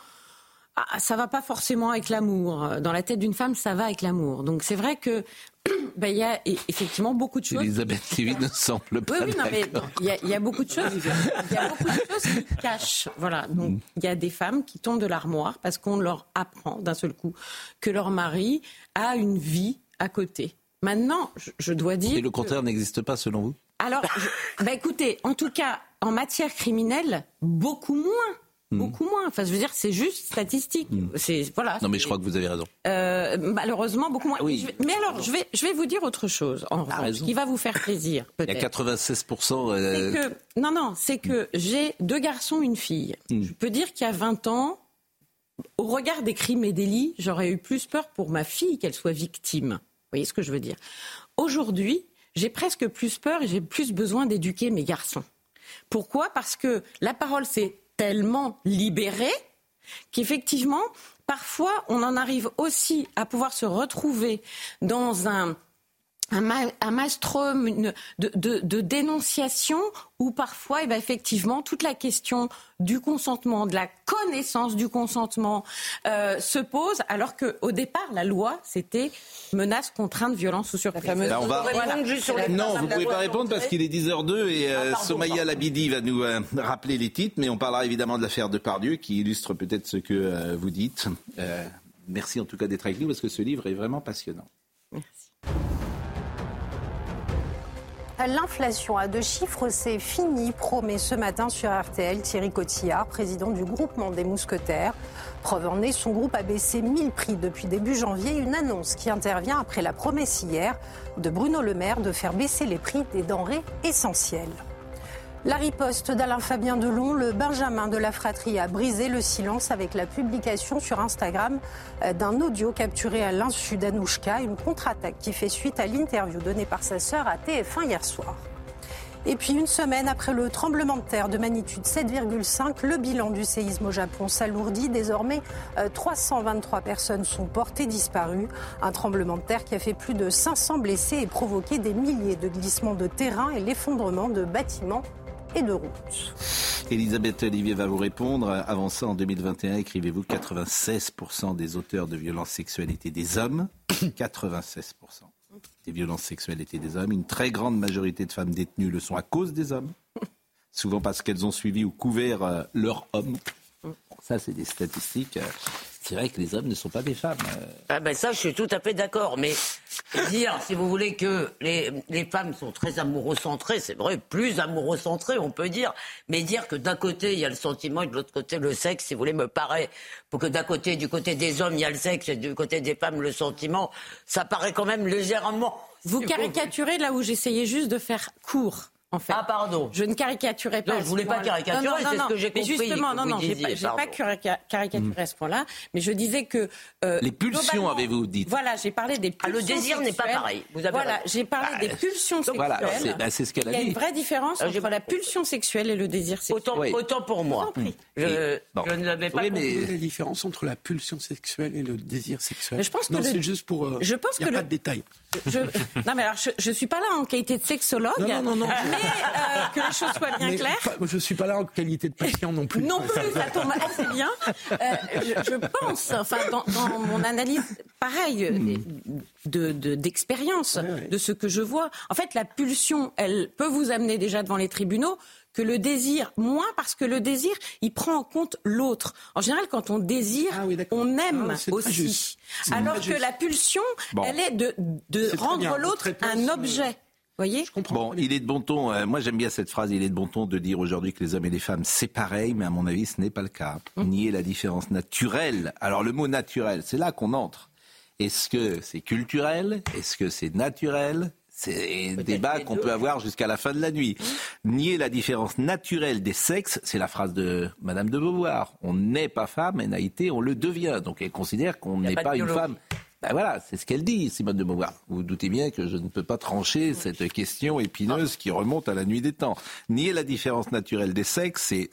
ah, ça va pas forcément avec l'amour. Dans la tête d'une femme, ça va avec l'amour. Donc c'est vrai que ben, il y a e- effectivement beaucoup de choses. Elisabeth Lévy ne semble pas Oui, oui, non, mais il y, a- il y a beaucoup de choses. Il y a beaucoup de choses qui cachent. Voilà. Donc, il y a des femmes qui tombent de l'armoire parce qu'on leur apprend d'un seul coup que leur mari a une vie à côté. Maintenant, je, je dois dire. Et le contraire n'existe pas selon vous? Alors, je- bah écoutez, en tout cas, en matière criminelle, beaucoup moins. Beaucoup moins. Enfin, je veux dire, c'est juste statistique. C'est voilà. Non, mais je crois que vous avez raison. Euh, malheureusement, beaucoup moins. Ah oui. Je vais- mais alors, je vais, je vais vous dire autre chose, en revanche, raison. qui va vous faire plaisir, Il y a peut-être. 96%. euh, que, non, non, c'est que j'ai deux garçons, une fille. Mm. Je peux dire qu'il y a 20 ans, au regard des crimes et délits, j'aurais eu plus peur pour ma fille qu'elle soit victime. Vous voyez ce que je veux dire? Aujourd'hui, j'ai presque plus peur et j'ai plus besoin d'éduquer mes garçons. Pourquoi? Parce que la parole s'est tellement libérée qu'effectivement, parfois, on en arrive aussi à pouvoir se retrouver dans un, un, ma- un maelstrom de, de- de dénonciation où parfois, eh ben, effectivement, toute la question du consentement, de la connaissance du consentement euh, se pose, alors qu'au départ, la loi, c'était menace, contrainte, violence ou surprise. Là, on va- Non, vous ne pouvez pas répondre parce qu'il est 10h02 et euh, Somaya pardon. Labidi va nous euh, rappeler les titres, mais on parlera évidemment de l'affaire de Pardieu qui illustre peut-être ce que euh, vous dites. Euh, merci en tout cas d'être avec nous parce que ce livre est vraiment passionnant. L'inflation à deux chiffres, c'est fini, promet ce matin sur RTL Thierry Cotillard, président du groupement des mousquetaires. Preuve en est, son groupe a baissé 1000 prix depuis début janvier, une annonce qui intervient après la promesse hier de Bruno Le Maire de faire baisser les prix des denrées essentielles. La riposte d'Alain Fabien Delon, le Benjamin de la fratrie, a brisé le silence avec la publication sur Instagram euh, d'un audio capturé à l'insu d'Anouchka, une contre-attaque qui fait suite à l'interview donnée par sa sœur à TF1 hier soir. Et puis une semaine après le tremblement de terre de magnitude 7,5, le bilan du séisme au Japon s'alourdit. Désormais, euh, 323 personnes sont portées disparues. Un tremblement de terre qui a fait plus de 500 blessés et provoqué des milliers de glissements de terrain et l'effondrement de bâtiments et de routes. Elisabeth Olivier va vous répondre. Avant ça, en 2021, écrivez-vous 96% des auteurs de violences sexuelles étaient des hommes. 96% des violences sexuelles étaient des hommes. Une très grande majorité de femmes détenues le sont à cause des hommes. Souvent parce qu'elles ont suivi ou couvert euh, leur homme. Ça, c'est des statistiques. C'est vrai que les hommes ne sont pas des femmes. euh. Ah ben ça, je suis tout à fait d'accord. Mais dire, si vous voulez, que les, les femmes sont très amourocentrées, c'est vrai, plus amourocentrées, on peut dire. Mais dire que d'un côté, il y a le sentiment et de l'autre côté, le sexe, si vous voulez, me paraît. Pour que d'un côté, du côté des hommes, il y a le sexe et du côté des femmes, le sentiment, ça paraît quand même légèrement. Vous caricaturez là où j'essayais juste de faire court. En fait. Ah, pardon. Je ne caricaturais pas. Non, je voulais pas caricaturer, Non, non, c'est ce non, que j'ai mais compris justement, non, non, j'ai pas, pas carica- caricaturé à ce point-là, mais je disais que. euh, Les pulsions, avez-vous dit Voilà, j'ai parlé des Ah, pulsions. le désir n'est pas pareil. Vous avez Voilà, j'ai parlé des pulsions sexuelles. voilà, c'est- bah, ce qu'elle a Il y a dit. une vraie différence Ah, entre la pulsion sexuelle et le désir sexuel. Autant, autant pour moi. Je, bon. je ne l'avais pas Oui, compris. mais- la différence entre la pulsion sexuelle et le désir sexuel. Mais je pense que non, le- c'est juste pour. euh, Je pense y a que pas de détails. Non, mais alors, je, je suis pas là en qualité de sexologue. Non, non, non, euh, que les choses soient bien Mais claires. pas- je suis pas là en qualité de patient non plus. Non plus, ça tombe assez bien. Euh, je, je pense, enfin, dans, dans mon analyse, pareil, Hmm. de- de- d'expérience, de, ce que je vois. En fait, la pulsion, elle peut vous amener déjà devant les tribunaux que le désir, moins parce que le désir, il prend en compte l'autre. En général, quand on désire, on aime Ah, aussi. Alors que juste. la pulsion, Bon. elle est de, de rendre l'autre un objet. Voyez Bon, il est de bon ton. euh, moi, j'aime bien cette phrase. Il est de bon ton de dire aujourd'hui que les hommes et les femmes c'est pareil, mais à mon avis, ce n'est pas le cas. Hum. Nier la différence naturelle. Alors, le mot naturel, c'est là qu'on entre. Est-ce que c'est culturel? Est-ce que c'est naturel? C'est un débat qu'on peut avoir jusqu'à la fin de la nuit. Nier la différence naturelle des sexes, c'est la phrase de Madame de Beauvoir. On n'est pas femme, et n'a été, on le devient. Donc elle considère qu'on n'est pas une femme. Ben voilà, c'est ce qu'elle dit, Simone de Beauvoir. Vous vous doutez bien que je ne peux pas trancher cette question épineuse qui remonte à la nuit des temps. Nier la différence naturelle des sexes, c'est,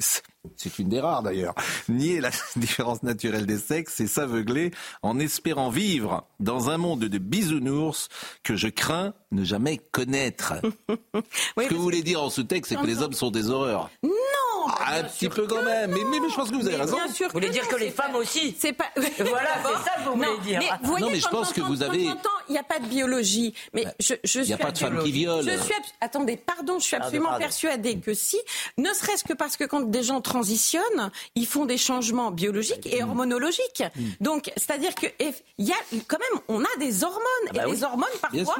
c'est une des rares d'ailleurs. Nier la différence naturelle des sexes, c'est s'aveugler en espérant vivre dans un monde de bisounours que je crains ne jamais connaître. ce que vous voulez dire en sous-texte, c'est que les hommes sont des horreurs. Non un petit peu quand même, mais, mais, mais je pense que vous avez Mais raison. Bien sûr Vous voulez dire non, que les femmes aussi C'est pas. Voilà, c'est ça que vous voulez Non, dire. Mais vous voyez, Non, mais je pense que vous avez- Il n'y a pas de biologie. Mais je, je il y a pas de femmes qui violent. Je suis Attendez, pardon, je suis absolument persuadée que si, ne serait-ce que parce que quand des gens transitionnent, ils font des changements biologiques et hormonologiques. Donc, c'est-à-dire que il y a quand même, on a des hormones bah et oui. les hormones parfois.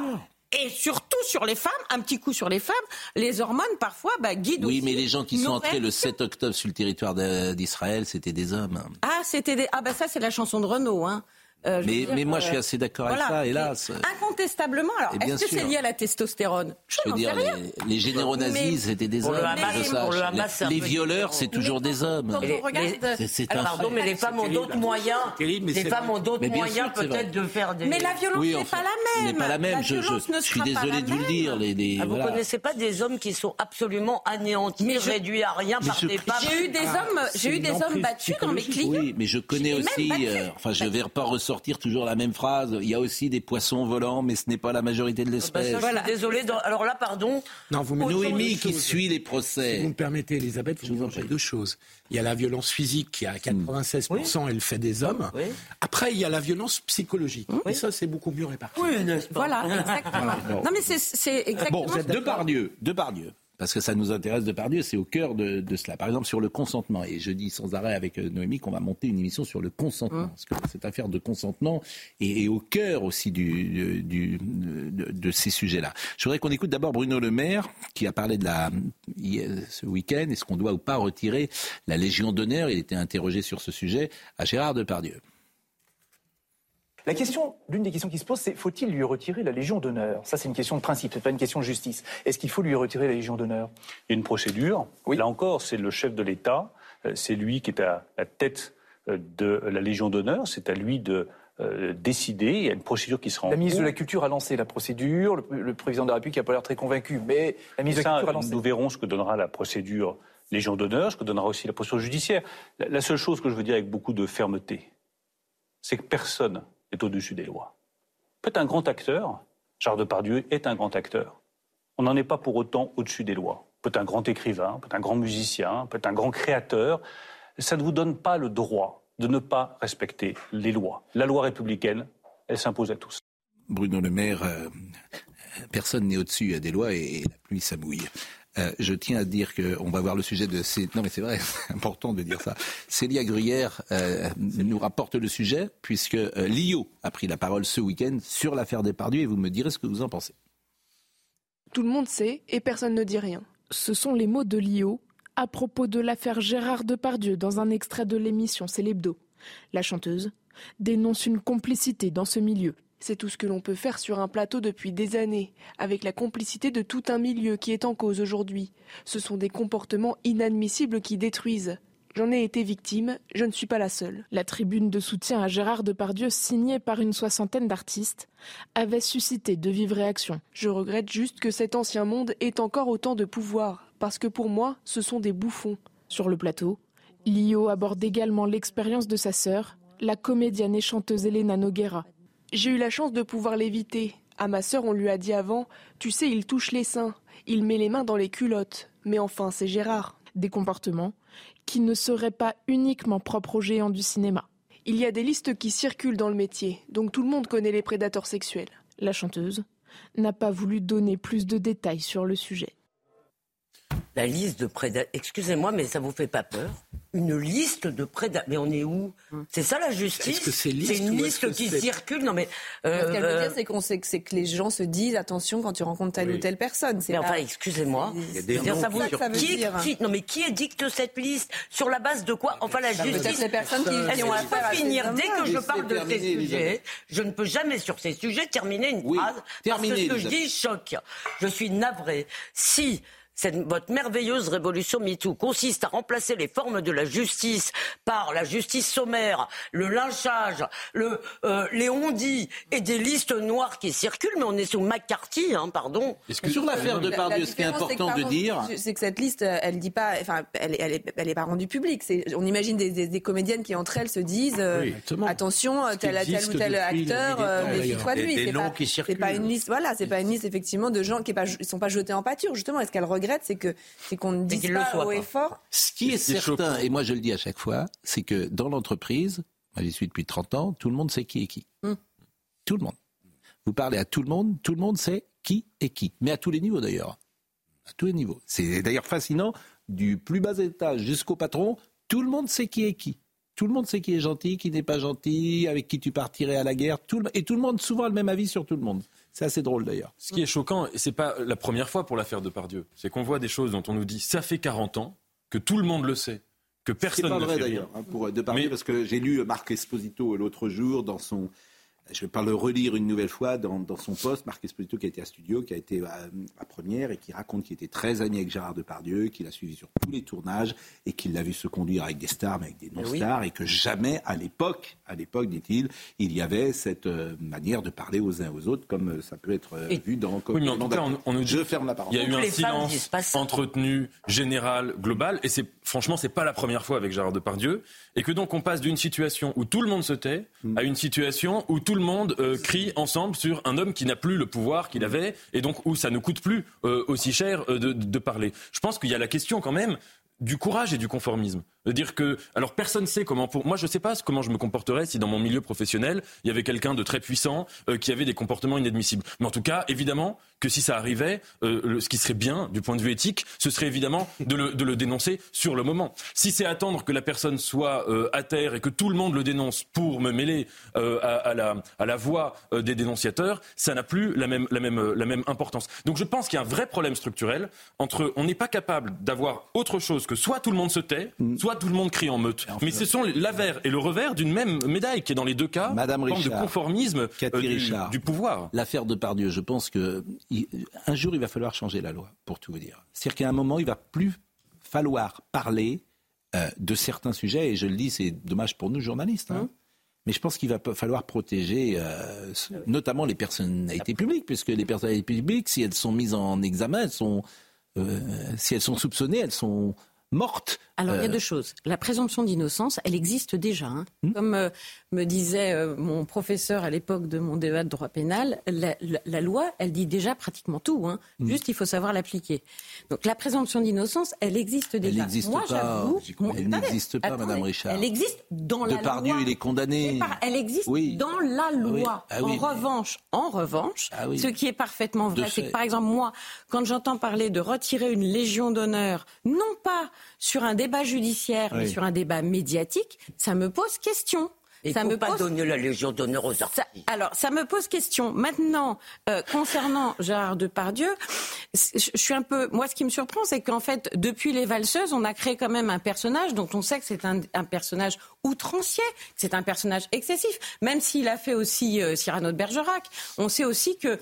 Et surtout sur les femmes, un petit coup sur les femmes, les hormones parfois bah, guident Oui, aussi mais les gens qui sont entrés le réactions. 7 octobre sur le territoire d'Israël, c'était des hommes. Ah, c'était des... ah bah ça c'est la chanson de Renaud. Hein. Euh, Mais- veux dire, mais moi, je suis assez d'accord avec ça, hélas. Incontestablement. Alors, est-ce que c'est lié à la testostérone? Je, Je veux dire, sais rien. les, les généraux nazis, Mais- c'était des hommes. le Hamas, pour le les violeurs, c'est toujours des hommes. Quand on regarde, C'est- un Pardon, mais les femmes ont d'autres moyens. Les femmes ont d'autres moyens peut-être de faire des. Mais la violence n'est pas la même. n'est pas la même. je, ne suis sera pas désolé la de vous le même. dire. Ah, vous voilà. connaissez pas des hommes qui sont absolument anéantis, Mais réduits à rien par des femmes J'ai eu des Ah, hommes, c'est j'ai eu une des hommes emprise battus dans mes clients. Oui, mais je connais aussi. euh, enfin, je ne vais pas ressortir toujours la même phrase. Il y a aussi des poissons volants, mais ce n'est pas la majorité de Bah, l'espèce. suis désolée. dans- Alors là, pardon. Non, vous Noémie qui suit les Si vous procès. me permettez, Elisabeth, vous vous en prie. deux choses. Il y a la violence physique qui est à 96%, elle fait des hommes. Oui. Après, il y a la violence psychologique. Et ça, c'est beaucoup mieux réparti. Oui, n'est-ce pas Voilà, exactement. Non mais c'est- exactement. Bon, ce que- Depardieu, Depardieu, parce que ça nous intéresse Depardieu, c'est au cœur de, de cela. Par exemple, sur le consentement, et je dis sans arrêt avec euh, Noémie qu'on va monter une émission sur le consentement, parce que cette affaire de consentement est, est au cœur aussi du, du- de, de ces sujets-là. Je voudrais qu'on écoute d'abord Bruno Le Maire, qui a parlé de la ce week-end, est-ce qu'on doit ou pas retirer la Légion d'honneur? Il était interrogé sur ce sujet à Gérard Depardieu. La question, l'une des questions qui se pose, c'est faut-il lui retirer la Légion d'honneur? Ça, c'est une question de principe, c'est pas une question de justice. Est-ce qu'il faut lui retirer la Légion d'honneur? Il y a une procédure. Là encore, c'est le chef de l'État, euh, c'est lui qui est à la tête euh, de la Légion d'honneur, c'est à lui de euh, décider. Il y a une procédure qui sera en La ministre de la Culture a lancé la procédure, le, le président de la République n'a pas l'air très convaincu, mais la ministre de la Culture a lancé. nous verrons ce que donnera la procédure Légion d'honneur, ce que donnera aussi la procédure judiciaire. La, la seule chose que je veux dire avec beaucoup de fermeté, c'est que personne n'est au-dessus des lois. Peut-être un grand acteur, Gérard Depardieu est un grand acteur. On n'en est pas pour autant au-dessus des lois. Peut-être un grand écrivain, peut-être un grand musicien, peut-être un grand créateur. Ça ne vous donne pas le droit de ne pas respecter les lois. La loi républicaine, elle s'impose à tous. Bruno Le Maire, euh, personne n'est au-dessus des lois et, la pluie, ça mouille. Euh, je tiens à dire qu'on va voir le sujet de. Non mais c'est vrai, c'est important de dire ça. Célia Gruyère euh, nous rapporte le sujet puisque euh, l'IO a pris la parole ce week-end sur l'affaire Depardieu et vous me direz ce que vous en pensez. Tout le monde sait et personne ne dit rien. Ce sont les mots de Lio à propos de l'affaire Gérard Depardieu dans un extrait de l'émission C'est l'hebdo. La chanteuse dénonce une complicité dans ce milieu. C'est tout ce que l'on peut faire sur un plateau depuis des années, avec la complicité de tout un milieu qui est en cause aujourd'hui. Ce sont des comportements inadmissibles qui détruisent. J'en ai été victime, je ne suis pas la seule. La tribune de soutien à Gérard Depardieu, signée par une soixantaine d'artistes, avait suscité de vives réactions. Je regrette juste que cet ancien monde ait encore autant de pouvoir, parce que pour moi, ce sont des bouffons. Sur le plateau, Lio aborde également l'expérience de sa sœur, la comédienne et chanteuse Elena Noguera. J'ai eu la chance de pouvoir l'éviter. À ma sœur, on lui a dit avant Tu sais, il touche les seins, il met les mains dans les culottes. Mais enfin, c'est Gérard. Des comportements qui ne seraient pas uniquement propres aux géants du cinéma. Il y a des listes qui circulent dans le métier, donc tout le monde connaît les prédateurs sexuels. La chanteuse n'a pas voulu donner plus de détails sur le sujet. La liste de prédateurs. Excusez-moi, mais ça vous fait pas peur Une liste de prédateurs. Mais on est où C'est ça la justice que c'est une liste qui circule. Non mais. Ce qu'elle veut euh, dire, c'est qu'on sait que, c'est que les gens se disent attention quand tu rencontres telle Oui. ou telle personne. C'est Mais pas- enfin, excusez-moi. Ça qui vous- qui, Ça veut dire. qui- non, mais qui édicte cette liste Sur la base de quoi Enfin, la justice. les personnes qui- qui ont à ces finir Dès que je parle de ces sujets, je ne peux jamais sur ces sujets terminer une phrase. Parce que ce que je dis choque. Je suis navré. Si cette, votre merveilleuse révolution MeToo consiste à remplacer les formes de la justice par la justice sommaire, le lynchage, le, euh, les on-dit et des listes noires qui circulent, mais on est sous McCarthy, hein, pardon. Sur l'affaire de La- la Pardieu, ce qui est que, important de dire. c'est que cette liste, euh, elle dit pas, enfin, elle, elle, est, elle est pas rendue publique. On imagine des, des, des comédiennes qui entre elles se disent, euh, Oui, attention, tel, tel ou tel acteur, euh, méfie-toi de Des- lui. C'est noms pas, pas circulent. une liste, voilà, c'est pas une liste effectivement de gens qui ils sont pas jetés en pâture. Justement, est-ce qu'elle regrette, c'est que, c'est qu'on ne dise pas haut et fort. Ce qui est certain, et moi je le dis à chaque fois, c'est que dans l'entreprise, moi j'y suis depuis 30 ans, tout le monde sait qui est qui. Hmm. Tout le monde. Vous parlez à tout le monde, tout le monde sait qui est qui. Mais à tous les niveaux d'ailleurs. À tous les niveaux. C'est d'ailleurs fascinant, du plus bas étage jusqu'au patron, tout le monde sait qui est qui. Tout le monde sait qui est gentil, qui n'est pas gentil, avec qui tu partirais à la guerre. Tout le- et tout le monde souvent a le même avis sur tout le monde. C'est assez drôle d'ailleurs. Ce qui est choquant, et c'est pas la première fois pour l'affaire de Pardieu, c'est qu'on voit des choses dont on nous dit ça fait 40 ans, que tout le monde le sait, que personne pas ne vrai fait d'ailleurs, hein, pour de parler, parce que j'ai lu Marc Esposito l'autre jour dans son. Je ne vais pas le relire une nouvelle fois dans, dans son poste. Marc Esposito qui a été à studio, qui a été à, à première et qui raconte qu'il était très ami avec Gérard Depardieu, qu'il a suivi sur tous les tournages et qu'il l'a vu se conduire avec des stars, mais avec des non-stars, et que jamais à l'époque, à l'époque, dit-il, il y avait cette euh, manière de parler aux uns aux autres comme euh, ça peut être euh, vu dans. Oui, mais en tout cas, on, on nous dit Je ferme la Il y a eu un silence entretenu, général, global, et c'est franchement, c'est pas la première fois avec Gérard Depardieu, et que donc on passe d'une situation où tout le monde se tait à une situation où tout le monde euh, crie ensemble sur un homme qui n'a plus le pouvoir qu'il avait, et donc où ça ne coûte plus euh, aussi cher euh, de, de parler. Je pense qu'il y a la question quand même du courage et du conformisme. Dire que, alors personne sait comment, pour moi je sais pas comment je me comporterais si dans mon milieu professionnel il y avait quelqu'un de très puissant euh, qui avait des comportements inadmissibles. Mais en tout cas, évidemment que si ça arrivait, euh, le- ce qui serait bien du point de vue éthique, ce serait évidemment de le, de le dénoncer sur le moment. Si c'est attendre que la personne soit euh, à terre et que tout le monde le dénonce pour me mêler à, à la, à la voix des dénonciateurs, ça n'a plus la même, la, même, la même importance. Donc je pense qu'il y a un vrai problème structurel entre on n'est pas capable d'avoir autre chose que soit tout le monde se tait, soit tout le monde crie en meute. Mais ce sont l'avers et le revers d'une même médaille qui est dans les deux cas Madame une forme de Richard, conformisme euh, du, Richard. du pouvoir. L'affaire de Pardieu, je pense que il- un jour il va falloir changer la loi, pour tout vous dire. C'est-à-dire qu'à un moment, il va plus falloir parler euh, de certains sujets, et je le dis, c'est dommage pour nous journalistes. hein. Mais je pense qu'il va falloir protéger euh, s- notamment les personnalités publiques, puisque les personnalités publiques, si elles sont mises en examen, elles sont, euh, si elles sont soupçonnées, elles sont mortes. Alors, il y a Euh, deux choses. La présomption d'innocence, elle existe déjà. hein. Hmm. Comme euh, me disait euh, mon professeur à l'époque de mon débat de droit pénal, la, la- la loi, elle dit déjà pratiquement tout. hein. Hmm. Juste, il faut savoir l'appliquer. Donc, la présomption d'innocence, elle existe Elle déjà. n'existe Moi, pas. Moi, Elle n'existe pas. Madame Richard. Elle existe dans la Depardieu, loi. il est condamné. Elle existe Oui. dans la loi. Ah oui, en mais- revanche, en revanche, Ah ce qui est parfaitement vrai, c'est que par exemple moi, quand j'entends parler de retirer une légion d'honneur, non pas sur un débat judiciaire, mais sur un débat médiatique, ça me pose question. Il ça faut me pas pose... donner la Légion d'honneur aux artistes. Ça- alors, ça me pose question. Maintenant, euh, concernant Gérard Depardieu, je suis un peu. Moi, ce qui me surprend, c'est qu'en fait, depuis les valseuses, on a créé quand même un personnage dont on sait que c'est un, un personnage outrancier, que c'est un personnage excessif. Même s'il a fait aussi euh, Cyrano de Bergerac, on sait aussi que.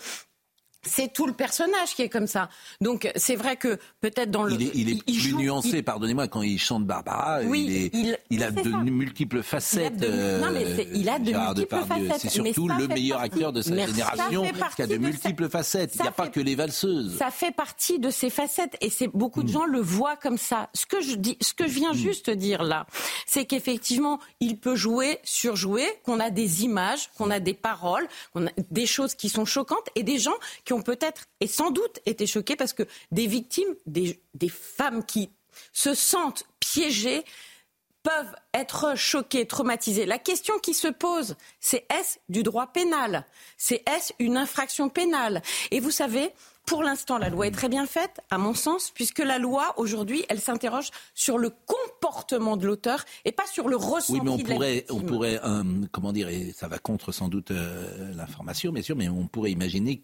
C'est tout le personnage qui est comme ça. Donc c'est vrai que peut-être dans le Il est, il est il plus joue- nuancé, pardonnez-moi, quand il chante Barbara, Oui, il, est- il- il a de ça. multiples facettes. Il a de- non, mais il a de Gérard multiples Depardieu. facettes. C'est surtout le meilleur partie- acteur de sa Mais génération qui a de de multiples facettes. Il n'y a pas que les valseuses. Ça fait partie de ces facettes et c'est beaucoup de gens le voient comme ça. Ce que je dis, ce que je viens juste dire là, c'est qu'effectivement, il peut jouer, surjouer, qu'on a des images, qu'on a des paroles, qu'on a des choses qui sont choquantes et des gens qui ont peut-être et sans doute été choqués parce que des victimes, des, des femmes qui se sentent piégées peuvent être choquées, traumatisées. La question qui se pose, c'est est-ce du droit pénal? C'est est-ce une infraction pénale? Et vous savez, pour l'instant, la loi est très bien faite, à mon sens, puisque la loi, aujourd'hui, elle s'interroge sur le comportement de l'auteur et pas sur le ressenti Oui, mais on de pourrait, on pourrait, euh, comment dire, et ça va contre sans doute euh, l'information, bien sûr, mais on pourrait imaginer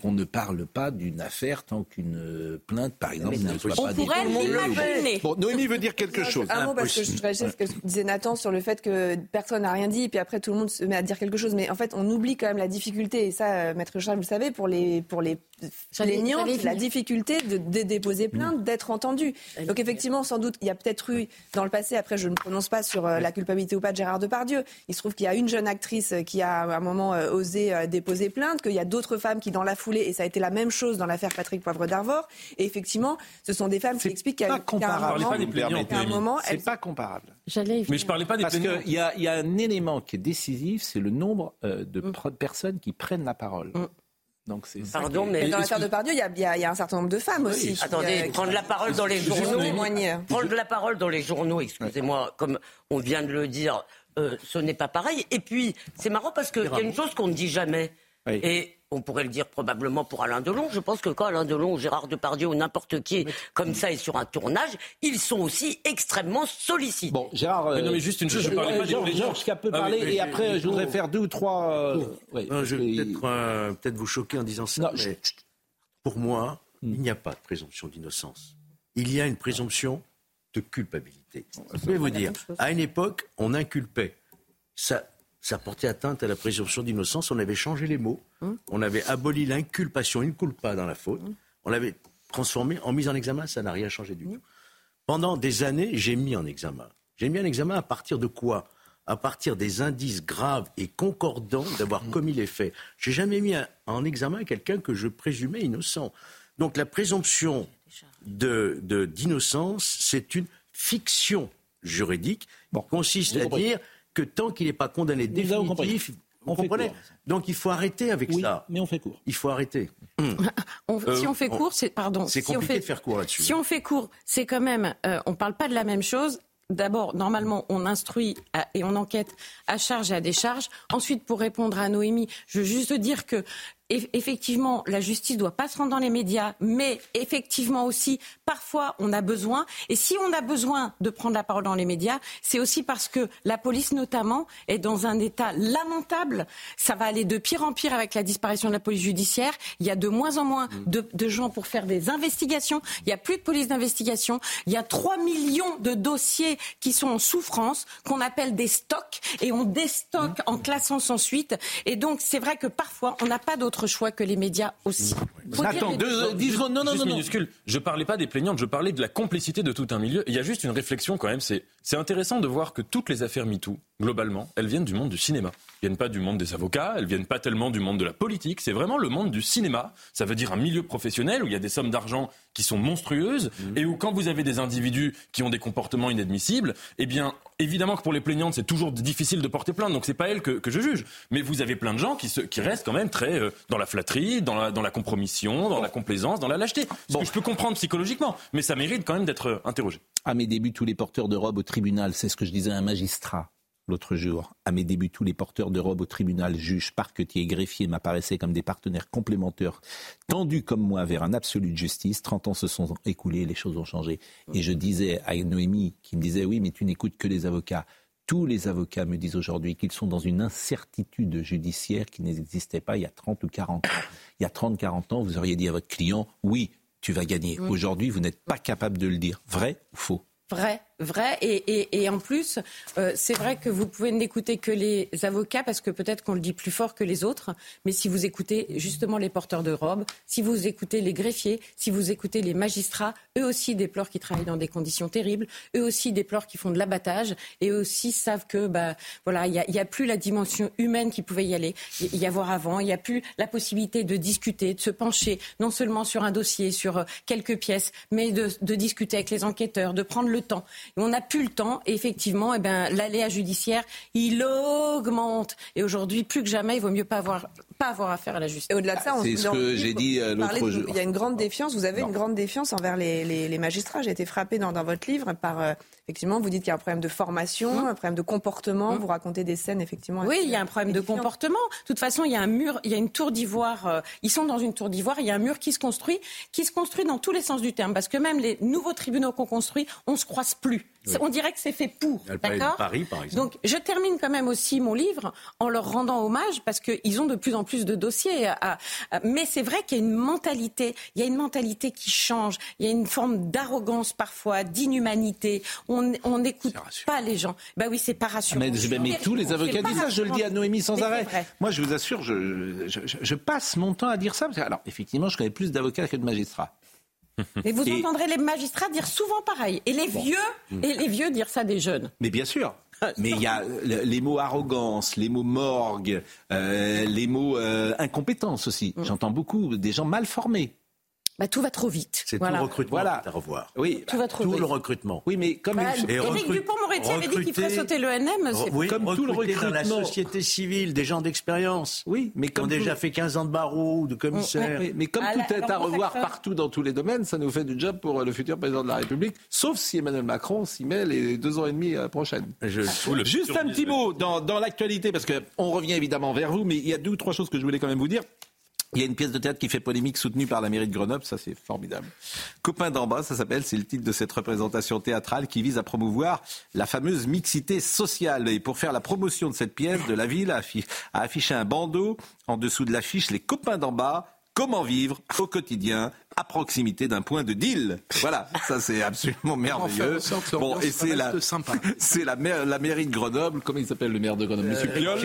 qu'on ne parle pas d'une affaire tant qu'une euh, plainte, par exemple, ne soit On pas pourrait déposée. l'imaginer. Bon, Noémie veut dire quelque chose. Un mot parce que je réagis à ce que disait Nathan sur le fait que personne n'a rien dit et puis après tout le monde se met à dire quelque chose. Mais en fait, on oublie quand même la difficulté et ça, euh, Maître Charles, vous le savez, pour les pour les j'allais la difficulté de, de déposer plainte, d'être entendu. Donc effectivement, sans doute, il y a peut-être eu dans le passé. Après, je ne prononce pas sur euh, la culpabilité ou pas de Gérard Depardieu. Il se trouve qu'il y a une jeune actrice qui a à un moment osé déposer plainte, qu'il y a d'autres femmes qui, dans la foulée, et ça a été la même chose dans l'affaire Patrick Poivre d'Arvor. Et effectivement, ce sont des femmes qui expliquent qu'à un comparable. moment, C'est elles pas comparable. J'allais. Mais je parlais pas des Parce qu'il y y a un élément qui est décisif, c'est le nombre euh, de pro- personnes qui prennent la parole. Donc c'est ça Pardon, mais- dans l'affaire de Pardieu, il y, a- y y un certain nombre de femmes aussi. qui, Attendez, euh, qui- prendre la parole dans les journaux. Prendre la parole dans les journaux, excusez-moi, comme on vient de le dire, euh, ce n'est pas pareil. Et puis, c'est marrant parce qu'il y a une chose qu'on ne dit jamais. Et on pourrait le dire probablement pour Alain Delon. Je pense que quand Alain Delon, Gérard Depardieu ou n'importe qui comme ça est sur un tournage, ils sont aussi extrêmement sollicités. Bon, Gérard. Mais non, mais juste une chose, je parlais pas des Georges. Georges qui a peu Ah, mais- parlé mais- et après je voudrais Oh. faire deux ou trois. euh, Non, je vais peut-être euh, vous choquer en disant ça, mais pour moi, Hmm. il n'y a pas de présomption d'innocence. Il y a une présomption de culpabilité. Je vais vous dire, à une époque, on inculpait. Ça, ça portait atteinte à la présomption d'innocence. On avait changé les mots. On avait aboli l'inculpation, une culpa dans la faute. On l'avait transformé en mise en examen. Ça n'a rien changé du tout. Pendant des années, j'ai mis en examen. J'ai mis en examen à partir de quoi? À partir des indices graves et concordants d'avoir commis les faits. J'ai jamais mis en examen quelqu'un que je présumais innocent. Donc la présomption de- de- d'innocence, c'est une fiction juridique qui consiste à compris. dire que tant qu'il n'est pas condamné Nous définitif, On vous fait comprenez court. Donc il faut arrêter avec Oui, ça. mais on fait court. Il faut arrêter. On- Euh, si on fait on- court, c'est pardon. c'est si on compliqué fait, de faire court là-dessus. Si on fait court, c'est quand même, euh, on parle pas de la même chose. D'abord, normalement, on instruit à- et on enquête à charge et à décharge. Ensuite, pour répondre à Noémie, je veux juste dire que effectivement, la justice doit pas se rendre dans les médias, mais effectivement aussi, parfois, on a besoin. Et si on a besoin de prendre la parole dans les médias, c'est aussi parce que la police, notamment, est dans un état lamentable. Ça va aller de pire en pire avec la disparition de la police judiciaire. Il y a de moins en moins de, de gens pour faire des investigations. Il n'y a plus de police d'investigation. Il y a 3 millions de dossiers qui sont en souffrance, qu'on appelle des stocks, et on déstocke en classant sans suite. Et donc, c'est vrai que parfois, on n'a pas d'autre choix que les médias aussi. Faut les deux. Juste- juste minuscule. Je parlais pas des plaignantes, je parlais de la complicité de tout un milieu. Il y a juste une réflexion quand même. C'est c'est intéressant de voir que toutes les affaires MeToo, globalement, elles viennent du monde du cinéma. Viennent pas du monde des avocats, elles viennent pas tellement du monde de la politique. C'est vraiment le monde du cinéma. Ça veut dire un milieu professionnel où il y a des sommes d'argent qui sont monstrueuses et où quand vous avez des individus qui ont des comportements inadmissibles, eh bien, évidemment que pour les plaignantes, c'est toujours difficile de porter plainte. Donc c'est pas elles que, que je juge. Mais vous avez plein de gens qui, se, qui restent quand même très euh, dans la flatterie, dans la, dans la compromission, dans la complaisance, dans la lâcheté. Ce que je peux comprendre psychologiquement, mais ça mérite quand même d'être euh, interrogé. À mes débuts, tous les porteurs de robes au tribunal, c'est ce que je disais à un magistrat l'autre jour. À mes débuts, tous les porteurs de robes au tribunal, juges, parquetiers, greffiers m'apparaissaient comme des partenaires complémentaires, tendus comme moi vers un absolu de justice. 30 ans se sont écoulés, les choses ont changé. Et je disais à Noémie, qui me disait, oui, mais tu n'écoutes que les avocats. tous les avocats me disent aujourd'hui qu'ils sont dans une incertitude judiciaire qui n'existait pas il y a 30 ou 40 ans. Il y a 30-40 ans, vous auriez dit à votre client, oui, tu vas gagner. Aujourd'hui, vous n'êtes pas capable de le dire. Vrai ou faux? Vrai, vrai. Et, en plus, euh, c'est vrai que vous pouvez n'écouter que les avocats parce que peut-être qu'on le dit plus fort que les autres. Mais si vous écoutez justement les porteurs de robes, si vous écoutez les greffiers, si vous écoutez les magistrats, eux aussi déplorent qu'ils travaillent dans des conditions terribles. Eux aussi déplorent qu'ils font de l'abattage. Et eux aussi savent que, bah, voilà, il n'y a, plus la dimension humaine qui pouvait y aller, y avoir avant. Il n'y a plus la possibilité de discuter, de se pencher non seulement sur un dossier, sur euh, quelques pièces, mais de discuter avec les enquêteurs, de prendre le temps. Et on n'a plus le temps. Et effectivement, eh ben, l'aléa judiciaire, il augmente. Et aujourd'hui, plus que jamais, il vaut mieux pas avoir, pas avoir affaire à la justice. Et au-delà de ça, on C'est ce que j'ai dit euh, l'autre jour. Il y a une grande défiance. Vous avez Non. une grande défiance envers les, les- les magistrats. J'ai été frappée dans, dans votre livre par. euh, effectivement, vous dites qu'il y a un problème de formation, un problème de comportement. Vous racontez des scènes, effectivement. Oui, il y a un problème de comportement. De toute façon, il y a un mur, il y a une tour d'ivoire. euh, ils sont dans une tour d'ivoire. Il y a un mur qui se construit, qui se construit dans tous les sens du terme, parce que même les nouveaux tribunaux qu'on construit, on se croise plus. On dirait que c'est fait pour. D'accord Paris, par exemple. Donc, je termine quand même aussi mon livre en leur rendant hommage parce qu'ils ont de plus en plus de dossiers. à- à- mais c'est vrai qu'il y a une mentalité, il y a une mentalité qui change. Il y a une forme d'arrogance parfois, d'inhumanité. On n'écoute pas les gens. Bah oui, c'est pas rassurant. Mais, mais- mais tous les avocats disent ça, je le dis à Noémie sans Mais arrêt. Moi, je vous assure, je, je- je- je passe mon temps à dire ça. parce que- alors, effectivement, je connais plus d'avocats que de magistrats. Mais vous Et- entendrez les magistrats dire souvent pareil. Et les vieux, et les vieux dire ça des jeunes. Mais bien sûr. Mais il y a le- les mots arrogance, les mots morgue, euh, les mots euh, incompétence aussi. Mm. J'entends beaucoup des gens mal formés. Bah, tout va trop vite. C'est Voilà. tout le recrutement Voilà. qui est à revoir. Oui, Tout va trop tout vite. le recrutement. Oui, mais comme Bah, il- Éric Dupond-Moretti avait dit qu'il ferait sauter l'ENM. c'est- Oui, Comme tout le recruter dans la recrutement. société civile, des gens d'expérience. Oui, mais qui comme ont tout- déjà fait 15 ans de barreau ou de commissaire. Oui, mais comme Ah, tout là, est à revoir partout dans tous les domaines, ça nous fait du job pour le futur président de la République, sauf si Emmanuel Macron s'y met les deux ans et demi euh, prochaines. Je- Juste un petit mot dans, dans l'actualité, parce qu'on revient évidemment vers vous, mais il y a deux ou trois choses que je voulais quand même vous dire. Il y a une pièce de théâtre qui fait polémique soutenue par la mairie de Grenoble, ça c'est formidable. Copain d'en bas, ça s'appelle, c'est le titre de cette représentation théâtrale qui vise à promouvoir la fameuse mixité sociale. Et pour faire la promotion de cette pièce, de la ville a affiché un bandeau en dessous de l'affiche Les copains d'en bas. Comment vivre au quotidien à proximité d'un point de deal Voilà, ça c'est absolument merveilleux. Bon, et c'est la, c'est la, maire- la mairie de Grenoble. Comment il s'appelle le maire de Grenoble Monsieur Piolle.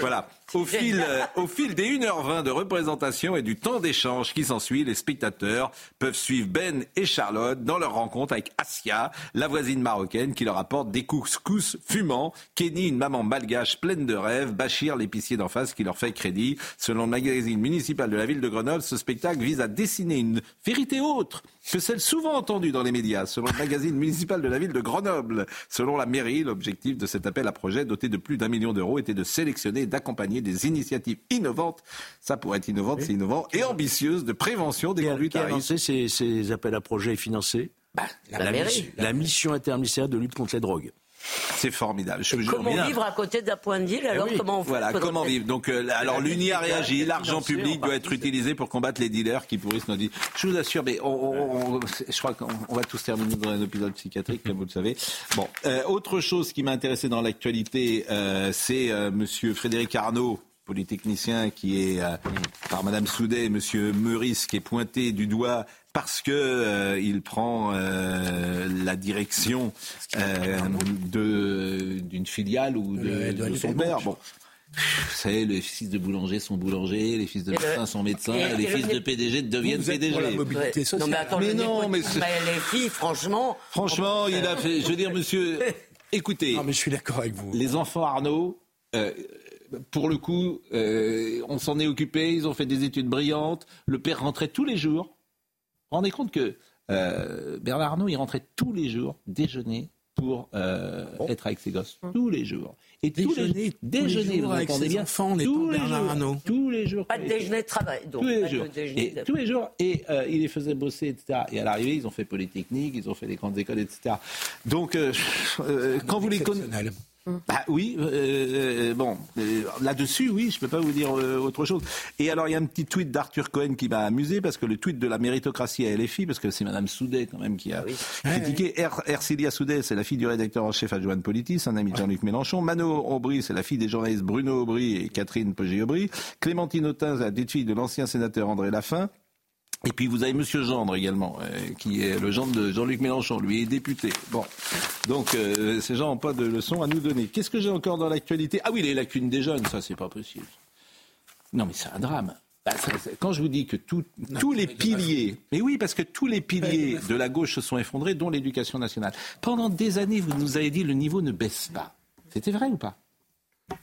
Voilà. Au fil, euh, au fil des 1h20 de représentation et du temps d'échange qui s'ensuit, les spectateurs peuvent suivre Ben et Charlotte dans leur rencontre avec Asia, la voisine marocaine qui leur apporte des couscous fumants, Kenny, une maman malgache pleine de rêves, Bachir, l'épicier d'en face qui leur fait crédit. Selon le magazine municipal de la ville de Grenoble, ce spectacle vise à dessiner une vérité autre que celle souvent entendue dans les médias. Selon le magazine municipal de la ville de Grenoble, selon la mairie, l'objectif de cet appel à projet doté de plus d'un million d'euros était de sélectionner et d'accompagner des initiatives innovantes, ça pourrait être innovant, c'est innovant, et ambitieuses de prévention des conduites Qui a à risque. ces, ces appels à projets financés? La mairie. mission, la mission interministérielle de lutte contre les drogues. C'est formidable. Je. Comment vivre à côté d'un point de deal alors Eh oui. comment on fait Voilà, comment vivre. Donc, euh, alors l'UNI a réagi. L'argent public en doit être utilisé pour combattre les dealers qui pourrissent nos vies. Je vous assure, mais on, je crois qu'on on va tous terminer dans un hôpital psychiatrique, comme vous le savez. Bon, euh, autre chose qui m'a intéressé dans l'actualité, euh, c'est Monsieur Frédéric Arnaud polytechnicien qui est euh, par Madame Soudet, Monsieur Meurice qui est pointé du doigt parce que euh, il prend euh, la direction euh, de d'une filiale ou de, Le- de de son père. Bon. Vous savez, les fils de boulanger sont boulangers, les fils de médecins sont médecins, et- les et le- fils de PDG deviennent Vous êtes PDG. pour la mobilité Ouais. sociale. Non mais attends, Mais non, mais népotisme, c'est- les filles, franchement. Franchement, il a fait. Je veux dire, monsieur, écoutez, Non, mais je suis d'accord avec vous. les enfants Arnaud, euh, pour le coup, euh, on s'en est occupé, ils ont fait des études brillantes. Le père rentrait tous les jours. Vous vous rendez compte que euh, Bernard Arnault, il rentrait tous les jours déjeuner pour euh, être avec ses gosses. Tous les jours. Et tous les, Déjeuner, tous les déjeuner, jours vous avec entendez ses bien enfants, les tous les Bernard jours, Arnault. tous les jours. Pas de déjeuner de travail. Donc, tous les jours. déjeuner Et tous les jours. Et euh, il les faisait bosser, etc. Et à l'arrivée, ils ont fait Polytechnique, ils ont fait des grandes écoles, etc. Donc, euh, euh, quand vous les connaissez. Exceptionnel. Bah oui, euh, euh, bon, euh, là-dessus, oui, je peux pas vous dire euh, autre chose. Et alors, il y a un petit tweet d'Arthur Cohen qui m'a amusé, parce que le tweet de la méritocratie à LFI, parce que c'est Madame Soudet quand même qui a critiqué. Er- Ercilia Soudet, c'est la fille du rédacteur en chef adjoint de Politis, un ami de Jean-Luc Mélenchon. Mano Aubry, c'est la fille des journalistes Bruno Aubry et Catherine Poggi-Aubry. Clémentine Autain, c'est la petite fille de l'ancien sénateur André Laffin. Et puis vous avez Monsieur Gendre également, euh, qui est le gendre de Jean-Luc Mélenchon, lui est député. Bon, donc euh, ces gens n'ont pas de leçons à nous donner. Qu'est-ce que j'ai encore dans l'actualité? Ah oui, les lacunes des jeunes, ça c'est pas possible. Non mais c'est un drame. Bah, ça, quand je vous dis que tout- tous les piliers, mais oui, parce que tous les piliers de la gauche se sont effondrés, dont l'éducation nationale. Pendant des années, vous nous avez dit le niveau ne baisse pas. C'était vrai ou pas?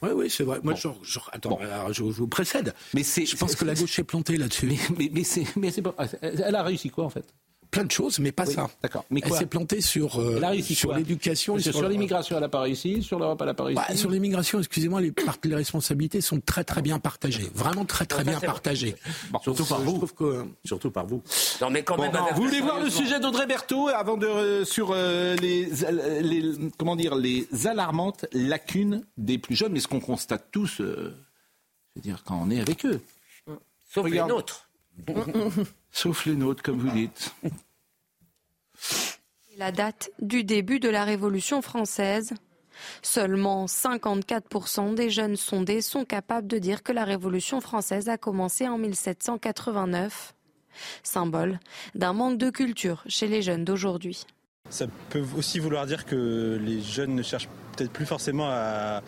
Oui, oui, c'est vrai. Moi, je, je- attends, alors, je, je vous précède. Mais je pense que la gauche est plantée là-dessus. Mais, mais, c'est, mais pas. Elle a réussi quoi en fait? Plein de choses, mais pas Oui, ça. D'accord. Mais Elle s'est plantée sur, euh, sur l'éducation. Sur l'immigration, elle n'a pas réussi. Sur l'Europe, elle n'a pas réussi. Bah, sur l'immigration, excusez-moi, les, responsabilités sont très très bien partagées. Vraiment très très bien partagées. Surtout par Je vous. trouve que- Surtout par vous. Non, mais quand Bon, même. vous voulez voir le sujet d'Audrey Berthaud avant de euh, sur euh, les, euh, les comment dire les alarmantes lacunes des plus jeunes, mais ce qu'on constate tous, euh, je veux dire quand on est avec eux. Sauf Regarde. les nôtres. Sauf les nôtres, comme vous dites. La date du début de la Révolution française. Seulement 54% des jeunes sondés sont capables de dire que la Révolution française a commencé en 1789. Symbole d'un manque de culture chez les jeunes d'aujourd'hui. Ça peut aussi vouloir dire que les jeunes ne cherchent peut-être plus forcément à,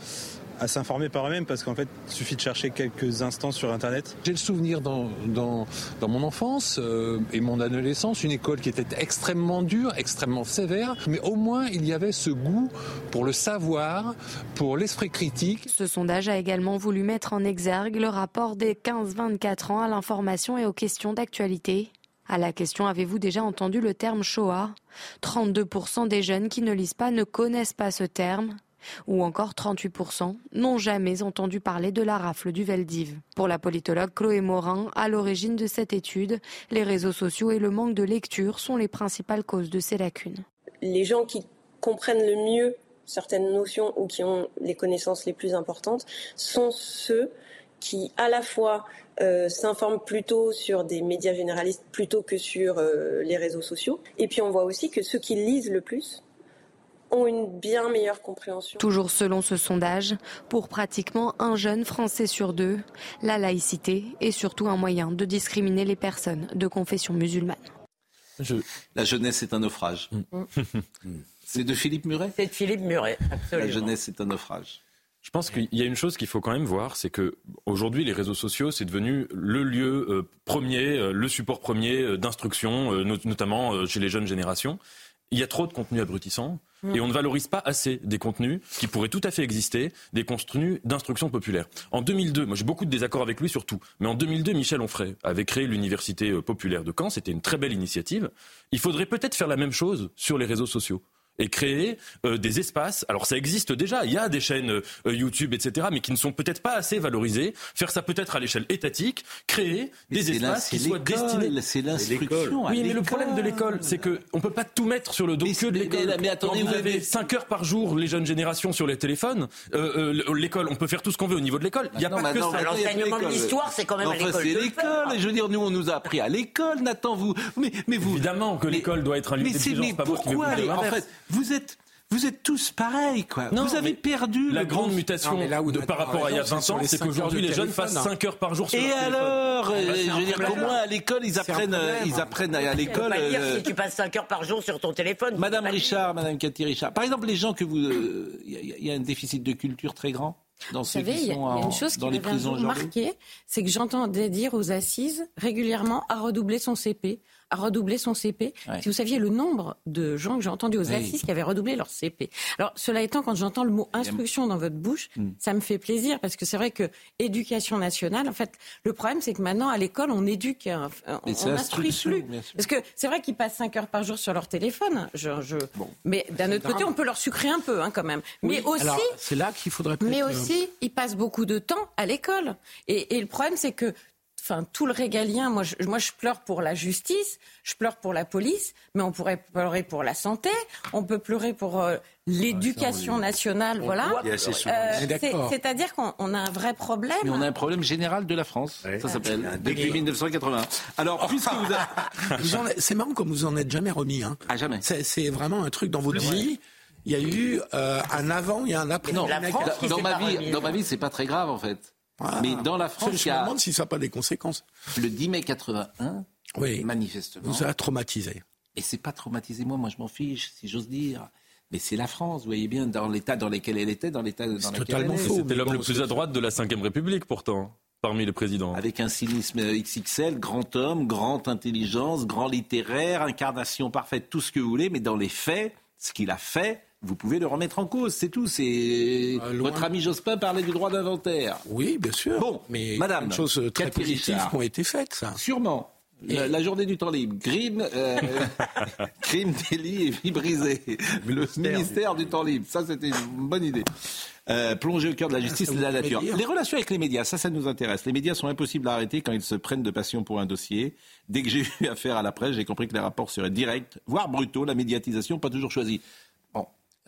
à s'informer par eux-mêmes parce qu'en fait, il suffit de chercher quelques instants sur Internet. J'ai le souvenir dans, dans, dans mon enfance euh, et mon adolescence, une école qui était extrêmement dure, extrêmement sévère, mais au moins il y avait ce goût pour le savoir, pour l'esprit critique. Ce sondage a également voulu mettre en exergue le rapport des 15-24 ans à l'information et aux questions d'actualité. À la question Avez-vous déjà entendu le terme Shoah? 32% des jeunes qui ne lisent pas ne connaissent pas ce terme. Ou encore 38% n'ont jamais entendu parler de la rafle du Veldiv. Pour la politologue Chloé Morin, à l'origine de cette étude, les réseaux sociaux et le manque de lecture sont les principales causes de ces lacunes. les gens qui comprennent le mieux certaines notions ou qui ont les connaissances les plus importantes sont ceux qui à la fois euh, s'informent plutôt sur des médias généralistes plutôt que sur euh, les réseaux sociaux. Et puis on voit aussi que ceux qui lisent le plus ont une bien meilleure compréhension. Toujours selon ce sondage, pour pratiquement un jeune Français sur deux, la laïcité est surtout un moyen de discriminer les personnes de confession musulmane. La jeunesse est un naufrage. C'est de Philippe Muret C'est de Philippe Muret, absolument. La jeunesse est un naufrage. Je pense qu'il y a une chose qu'il faut quand même voir, c'est que aujourd'hui les réseaux sociaux c'est devenu le lieu euh, premier, euh, le support premier euh, d'instruction, euh, not- notamment euh, chez les jeunes générations. Il y a trop de contenus abrutissants Mm. et on ne valorise pas assez des contenus qui pourraient tout à fait exister, des contenus d'instruction populaire. En 2002, moi j'ai beaucoup de désaccords avec lui sur tout, mais en 2002, Michel Onfray avait créé l'université euh, populaire de Caen. C'était une très belle initiative. Il faudrait peut-être faire la même chose sur les réseaux sociaux et créer euh, des espaces. Alors ça existe déjà, il y a des chaînes euh, YouTube, etc., mais qui ne sont peut-être pas assez valorisées. Faire ça peut-être à l'échelle étatique, créer Mais des espaces qui soient destinés. c'est l'instruction Oui, mais le problème de l'école, c'est que on peut pas tout mettre sur le dos que de l'école. mais- mais attendez, Quand vous vous avez avez- 5 heures par jour les jeunes générations sur les téléphones. euh, euh, l'école, on peut faire tout ce qu'on veut au niveau de l'école. Il y a Non, pas que maintenant, ça. L'enseignement de l'histoire, c'est quand même à l'école c'est l'école. Et je veux dire, nous, on nous a appris à l'école, Nathan. Vous, mais, mais vous. Évidemment que l'école doit être un lieu mais c'est- d'intelligence, mais pourquoi En fait, vous êtes, vous êtes tous pareils, quoi. Non, vous avez perdu la le grande mutation Non, mais là où de, par rapport à il y a raison, 20 c'est sur ans, c'est qu'aujourd'hui les jeunes passent hein. 5 heures par jour sur Et leur téléphone. alors, Bah, euh, c'est je un veux dire, problème. comment à l'école ils apprennent, euh, ils apprennent à l'école. pas dire euh, si tu passes 5 heures par jour sur ton téléphone. Madame Richard, Madame Cathy Richard. Par exemple, les gens que vous, euh, il y, a- il y a un déficit de culture très grand dans Vous savez, il y, a- sont il y a en- une chose qui aujourd'hui. marqué, c'est que j'entendais dire aux assises régulièrement à redoubler son CP, à redoubler son CP. Ouais. Si vous saviez le nombre de gens que j'ai entendus aux Oui. assises qui avaient redoublé leur CP. Alors, cela étant, quand j'entends le mot instruction dans votre bouche, Hmm. ça me fait plaisir parce que c'est vrai que éducation nationale, en fait, le problème, c'est que maintenant, à l'école, on éduque, euh, on on l'instruction, plus. Parce que c'est vrai qu'ils passent 5 heures par jour sur leur téléphone. Je, je... Mais d'un autre côté, on peut leur sucrer un peu, hein, quand même. Mais aussi, c'est là qu'il faudrait mais euh, aussi, ils passent beaucoup de temps à l'école. Et, et le problème, c'est que enfin tout le régalien. Moi je, moi, je pleure pour la justice, je pleure pour la police, mais on pourrait pleurer pour la santé, on peut pleurer pour euh, l'éducation nationale, voilà. Euh, c'est-à-dire qu'on a un vrai problème. Mais on a un problème général de la France. Ça s'appelle depuis 1980. Alors, puisque vous, c'est marrant comme vous en êtes jamais remis. Hein. Ah jamais. C'est vraiment un truc dans votre vie il y a eu euh, un avant et un après. Non, dans, ma vie, dans ma vie, c'est pas très grave en fait. Ah. Mais dans la France, je me demande si ça n'a pas des conséquences. Le 10 mai 81, oui, manifestement. Vous a traumatisé. Et c'est pas traumatisé moi, moi je m'en fiche, si j'ose dire. Mais c'est la France, vous voyez bien, dans l'état dans lequel elle était, dans l'état dans lequel totalement faux. C'était l'homme le plus à droite de la Ve République, pourtant, parmi les présidents. Avec un cynisme XXL, grand homme, grande intelligence, grand littéraire, incarnation parfaite, tout ce que vous voulez, mais dans les faits, ce qu'il a fait, vous pouvez le remettre en cause, c'est tout. C'est euh, votre ami Jospin parlait du droit d'inventaire. Oui, bien sûr. Bon, mais Madame, des choses très positives qui ont été faites, ça. Sûrement. La, journée du temps libre, crime, euh, crime, délit et vie brisée. Le ministère du temps libre, ça c'était une bonne idée. Euh, plonger au cœur de la justice et de la nature. Les relations avec les médias, ça, ça nous intéresse. Les médias sont impossibles à arrêter quand ils se prennent de passion pour un dossier. Dès que j'ai eu affaire à la presse, j'ai compris que les rapports seraient directs, voire brutaux, la médiatisation pas toujours choisie.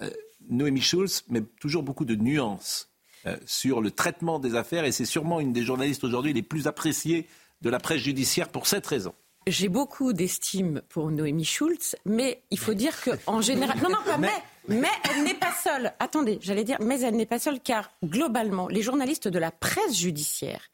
Euh, Noémie Schulz met toujours beaucoup de nuances euh, sur le traitement des affaires et c'est sûrement une des journalistes aujourd'hui les plus appréciées de la presse judiciaire pour cette raison. J'ai beaucoup d'estime pour Noémie Schulz, mais il faut dire qu'en général. Non, non, pas mais. Mais elle n'est pas seule. Attendez, j'allais dire, mais elle n'est pas seule, car globalement, les journalistes de la presse judiciaire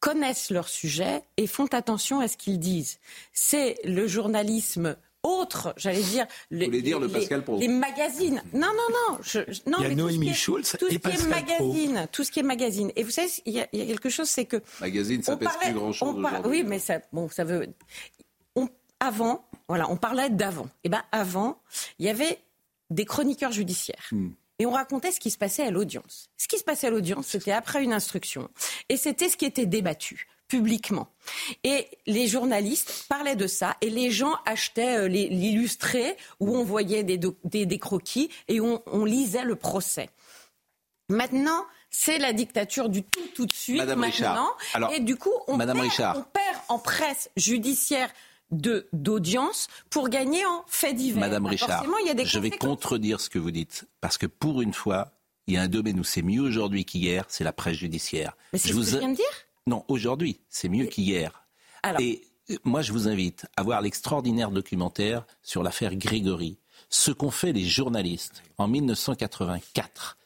connaissent leur sujet et font attention à ce qu'ils disent. C'est le journalisme autres, j'allais dire, les, dire le Pascal les, magazines. Non, non, non. Je, non il y a Noémie Schulz tout ce qui est magazine, tout ce qui est magazine. Et vous savez, il y a, quelque chose, c'est que magazine, ça pèse plus grand chose. oui, mais ça, bon, ça veut. On, avant, voilà, on parlait d'avant. Et eh ben avant, il y avait des chroniqueurs judiciaires. Hmm. Et on racontait ce qui se passait à l'audience. Ce qui se passait à l'audience, c'était après une instruction. Et c'était ce qui était débattu publiquement. Et les journalistes parlaient de ça et les gens achetaient euh, l'illustré où on voyait des, des, croquis et on, on, lisait le procès. Maintenant, c'est la dictature du tout tout de suite Madame maintenant. Alors, et du coup, on, Madame perd, on perd en presse judiciaire de d'audience pour gagner en faits divers. Madame Richard, il y a des je vais contredire ce que vous dites parce que pour une fois, il y a un domaine où c'est mieux aujourd'hui qu'hier, c'est la presse judiciaire. Mais c'est ce que je viens de dire. Non, aujourd'hui, c'est mieux qu'hier. Et euh, moi, je vous invite à voir l'extraordinaire documentaire sur l'affaire Grégory. Ce qu'ont fait les journalistes en 1984.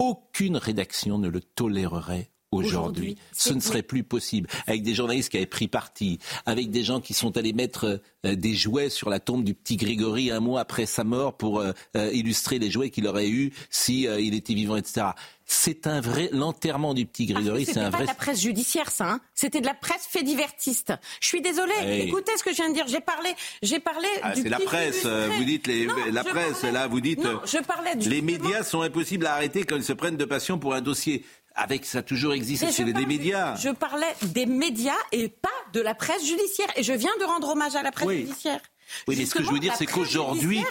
Aucune rédaction ne le tolérerait aujourd'hui. Ce ne serait plus possible. Avec des journalistes qui avaient pris parti, avec des gens qui sont allés mettre euh, des jouets sur la tombe du petit Grégory un mois après sa mort pour euh, illustrer les jouets qu'il aurait eus si il était vivant, etc. C'est un vrai l'enterrement du petit Grégory. c'est un pas vrai. de la presse judiciaire, ça. Hein c'était de la presse fait divertiste. Je suis désolée. Écoutez ce que je viens de dire. J'ai parlé, j'ai parlé. Ah, c'est la presse. Euh, vous dites les, la presse. Là, vous dites. Non, je parlais du les médias sont impossibles à arrêter quand ils se prennent de passion pour un dossier. Avec ça a toujours existé, c'est des médias. Je parlais des médias et pas de la presse judiciaire. Et je viens de rendre hommage à la presse judiciaire. Oui, mais ce que je veux dire, c'est qu'aujourd'hui.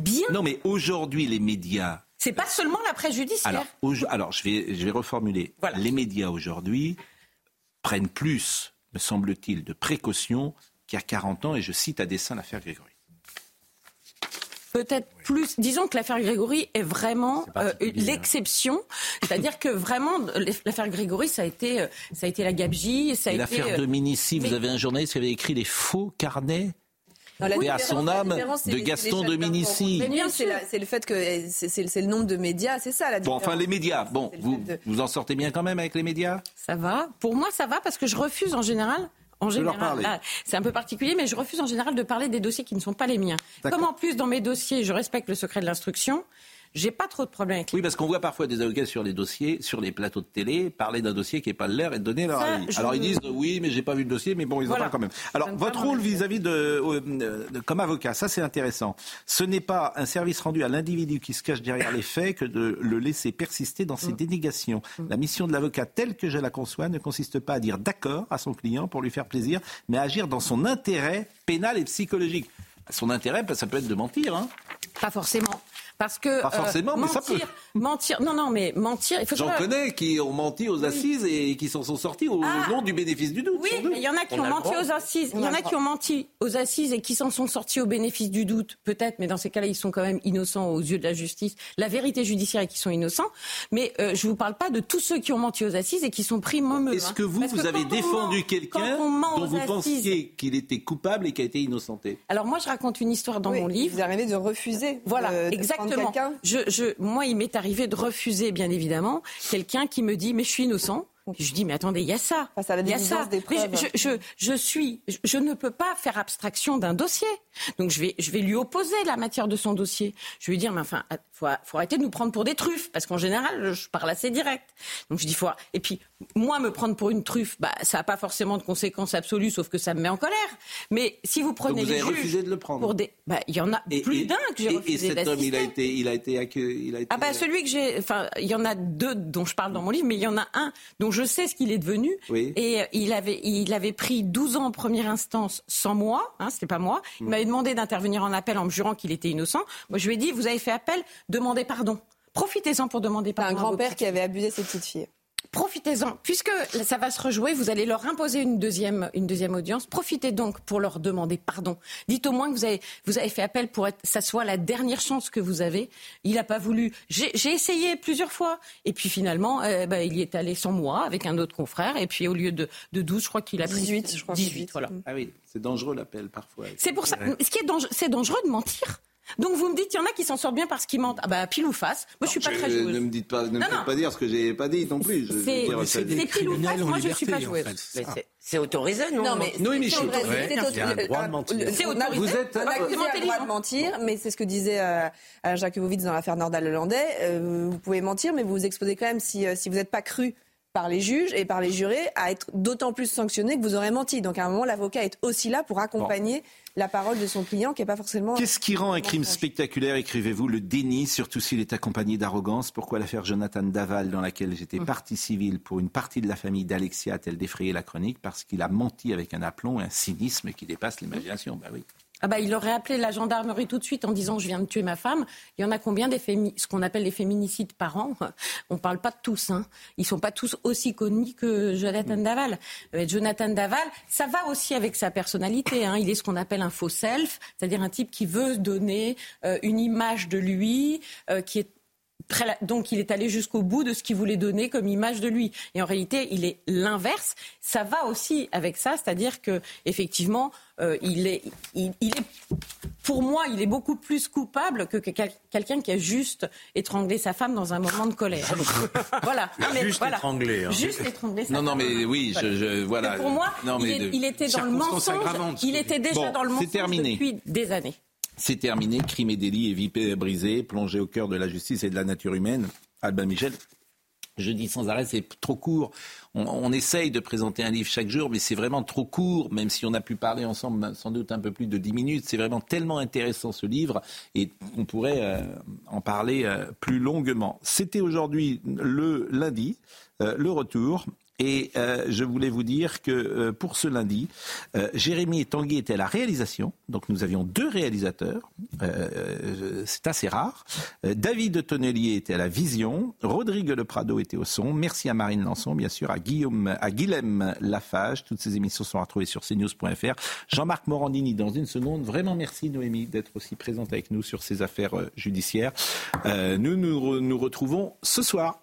Bien. Non, mais aujourd'hui, les médias c'est pas seulement la presse judiciaire. Alors, je, vais, je vais reformuler. Les médias aujourd'hui prennent plus, me semble-t-il, de précautions qu'il y a 40 ans, et je cite à dessein l'affaire Grégory. Peut-être plus. Disons que l'affaire Grégory est vraiment euh, l'exception. C'est-à-dire que vraiment, l'affaire Grégory, ça a été, euh, ça a été la gabegie. L'affaire euh, de Minici, vous avez un journaliste qui avait écrit les faux carnets et à son âme de Gaston Dominici. C'est le fait que c'est le nombre de médias, c'est ça la différence. Bon, enfin les médias, bon, vous, vous en sortez bien quand même avec les médias? Ça va. Pour moi, ça va parce que je refuse en général en général, c'est un peu particulier, mais je refuse en général de parler des dossiers qui ne sont pas les miens. Comme en plus, dans mes dossiers, je respecte le secret de l'instruction, j'ai pas trop de problèmes avec Oui, parce qu'on voit parfois des avocats sur les dossiers, sur les plateaux de télé, parler d'un dossier qui n'est pas leur et donner leur avis. Alors ils disent oui, mais j'ai pas vu le dossier, mais bon, ils en parlent quand même. Alors votre rôle vis-à-vis euh, de, comme avocat, ça c'est intéressant. Ce n'est pas un service rendu à l'individu qui se cache derrière les faits que de le laisser persister dans ses mm. dénégations. Mm. La mission de l'avocat telle que je la conçois ne consiste pas à dire d'accord à son client pour lui faire plaisir, mais à agir dans son intérêt pénal et psychologique. Son intérêt, ça peut être de mentir. Hein. Pas forcément. Parce que Pas forcément, mais ça mentir, mentir, non, non, mais mentir, il faut J'en connais qui ont menti aux assises et qui s'en sont sortis au Ah. nom du bénéfice du doute. Oui, mais il y en a qui On ont a menti droit. aux assises. Il y en a qui ont menti aux assises et qui s'en sont sortis au bénéfice du doute, peut-être, mais dans ces cas-là, ils sont quand même innocents aux yeux de la justice. La vérité judiciaire est qu'ils sont innocents. Mais euh, je vous parle pas de tous ceux qui ont menti aux assises et qui sont pris momeux. Est-ce hein. que vous, Parce vous avez défendu ment- quelqu'un dont vous assises- pensiez qu'il était coupable et qui a été innocenté? Alors moi, je raconte une histoire dans Oui, mon livre. Vous arrivez de refuser. Voilà, de- de prendre exactement. Je, je, moi, il m'est arrivé de refuser, bien évidemment, quelqu'un qui me dit, mais je suis innocent. Je dis, mais attendez, il y a ça. Face à la Il y a ça. des Mais preuves. je, je, je, je suis, je, je ne peux pas faire abstraction d'un dossier. Donc je vais, je vais lui opposer la matière de son dossier. Je vais lui dire, mais enfin, faut, faut arrêter de nous prendre pour des truffes, parce qu'en général, je parle assez direct. Donc je dis, faut. Et puis moi, me prendre pour une truffe, bah, ça n'a pas forcément de conséquences absolues, sauf que ça me met en colère. Mais si vous prenez Donc vous les avez refusé de le prendre. pour des, bah, il y en a Et- plus d'un que j'ai refusé Et cet homme, il a été, il a été accueilli. Il a été... Ah bah celui que j'ai, enfin il y en a deux dont je parle dans mon livre, mais il y en a un dont je sais ce qu'il est devenu. Oui. Et euh, il avait, il avait pris 12 ans en première instance sans moi, hein, c'était pas moi. Il Mm. m'avait demandé d'intervenir en appel en me jurant qu'il était innocent. Moi je lui ai dit, vous avez fait appel, demandez pardon. Profitez-en pour demander pardon. Un grand-père qui avait abusé ses petites filles. Profitez-en, puisque ça va se rejouer, vous allez leur imposer une deuxième, une deuxième audience. Profitez donc pour leur demander pardon. Dites au moins que vous avez, vous avez fait appel pour que ça soit la dernière chance que vous avez. Il n'a pas voulu. J'ai j'ai essayé plusieurs fois. Et puis finalement, euh, bah, il y est allé sans moi, avec un autre confrère. Et puis au lieu de, de 12, je crois qu'il a pris 18, je crois. 18, voilà. Ah oui, c'est dangereux l'appel parfois. C'est pour ça. Ce qui est dangereux, c'est dangereux de mentir. Donc vous me dites, il y en a qui s'en sortent bien parce qu'ils mentent. Ah bah pile ou face. Moi, je suis pas très Euh, joueuse. Ne me dites pas, ne me Non, faites non. pas dire ce que j'ai pas dit non plus. C'est pile ou face. Moi, je suis pas joueuse. C'est- autorisé, non Non, mais Noémie c'est autorisé. de. Vous êtes- un accusé a le droit de intelligent. mentir, mais c'est ce que disait euh, Alain Jacquevovitz dans l'affaire Nordal-Lelandais. Euh, vous pouvez mentir, mais vous vous exposez quand même, si, euh, si vous n'êtes pas cru par les juges et par les jurés, à être d'autant plus sanctionné que vous aurez menti. Donc à un moment, l'avocat est aussi là pour accompagner la parole de son client, qui n'est pas forcément... Qu'est-ce qui rend un crime spectaculaire, écrivez-vous, le déni, surtout s'il est accompagné d'arrogance? Pourquoi l'affaire Jonathan Daval, dans laquelle j'étais Mmh. partie civile pour une partie de la famille d'Alexia, a-t-elle défrayé la chronique? Parce qu'il a menti avec un aplomb et un cynisme qui dépasse l'imagination. Bah oui. Ah bah, il aurait appelé la gendarmerie tout de suite en disant je viens de tuer ma femme. Il y en a combien des fémi- ce qu'on appelle les féminicides par an? On parle pas de tous. Hein. Ils sont pas tous aussi connus que Jonathan Daval. Euh, Jonathan Daval, ça va aussi avec sa personnalité. Hein. Il est ce qu'on appelle un faux self, c'est-à-dire un type qui veut donner euh, une image de lui, euh, qui est Très donc il est allé jusqu'au bout de ce qu'il voulait donner comme image de lui. Et en réalité, il est l'inverse. Ça va aussi avec ça, c'est-à-dire que effectivement, euh, il est, il, il est, pour moi, il est beaucoup plus coupable que, que quel- quelqu'un qui a juste étranglé sa femme dans un moment de colère. voilà. Non, mais Juste voilà. étranglé, hein. Juste étranglé sa Non, non, femme. mais oui, je, je- voilà. Mais pour moi, Non, il, est- était dans le mensonge. Il était déjà Bon, dans le mensonge terminé. depuis des années. C'est terminé. Crime et délit et vie brisée, plongé au cœur de la justice et de la nature humaine. Albin Michel. Je dis sans arrêt, c'est trop court. On, on essaye de présenter un livre chaque jour, mais c'est vraiment trop court, même si on a pu parler ensemble sans doute un peu plus de 10 minutes. C'est vraiment tellement intéressant ce livre et qu'on pourrait euh, en parler euh, plus longuement. C'était aujourd'hui le lundi, euh, le retour. Et euh, je voulais vous dire que euh, pour ce lundi, euh, Jérémy Tanguy était à la réalisation. Donc nous avions deux réalisateurs. Euh, euh, c'est assez rare. Euh, David Tonnelier était à la vision. Rodrigue Le Prado était au son. Merci à Marine Lançon, bien sûr, à Guillaume, à Guilhem Lafage. Toutes ces émissions sont retrouvées sur cnews.fr. Jean-Marc Morandini dans une seconde. Vraiment merci Noémie d'être aussi présente avec nous sur ces affaires judiciaires. Nous nous, nous retrouvons ce soir.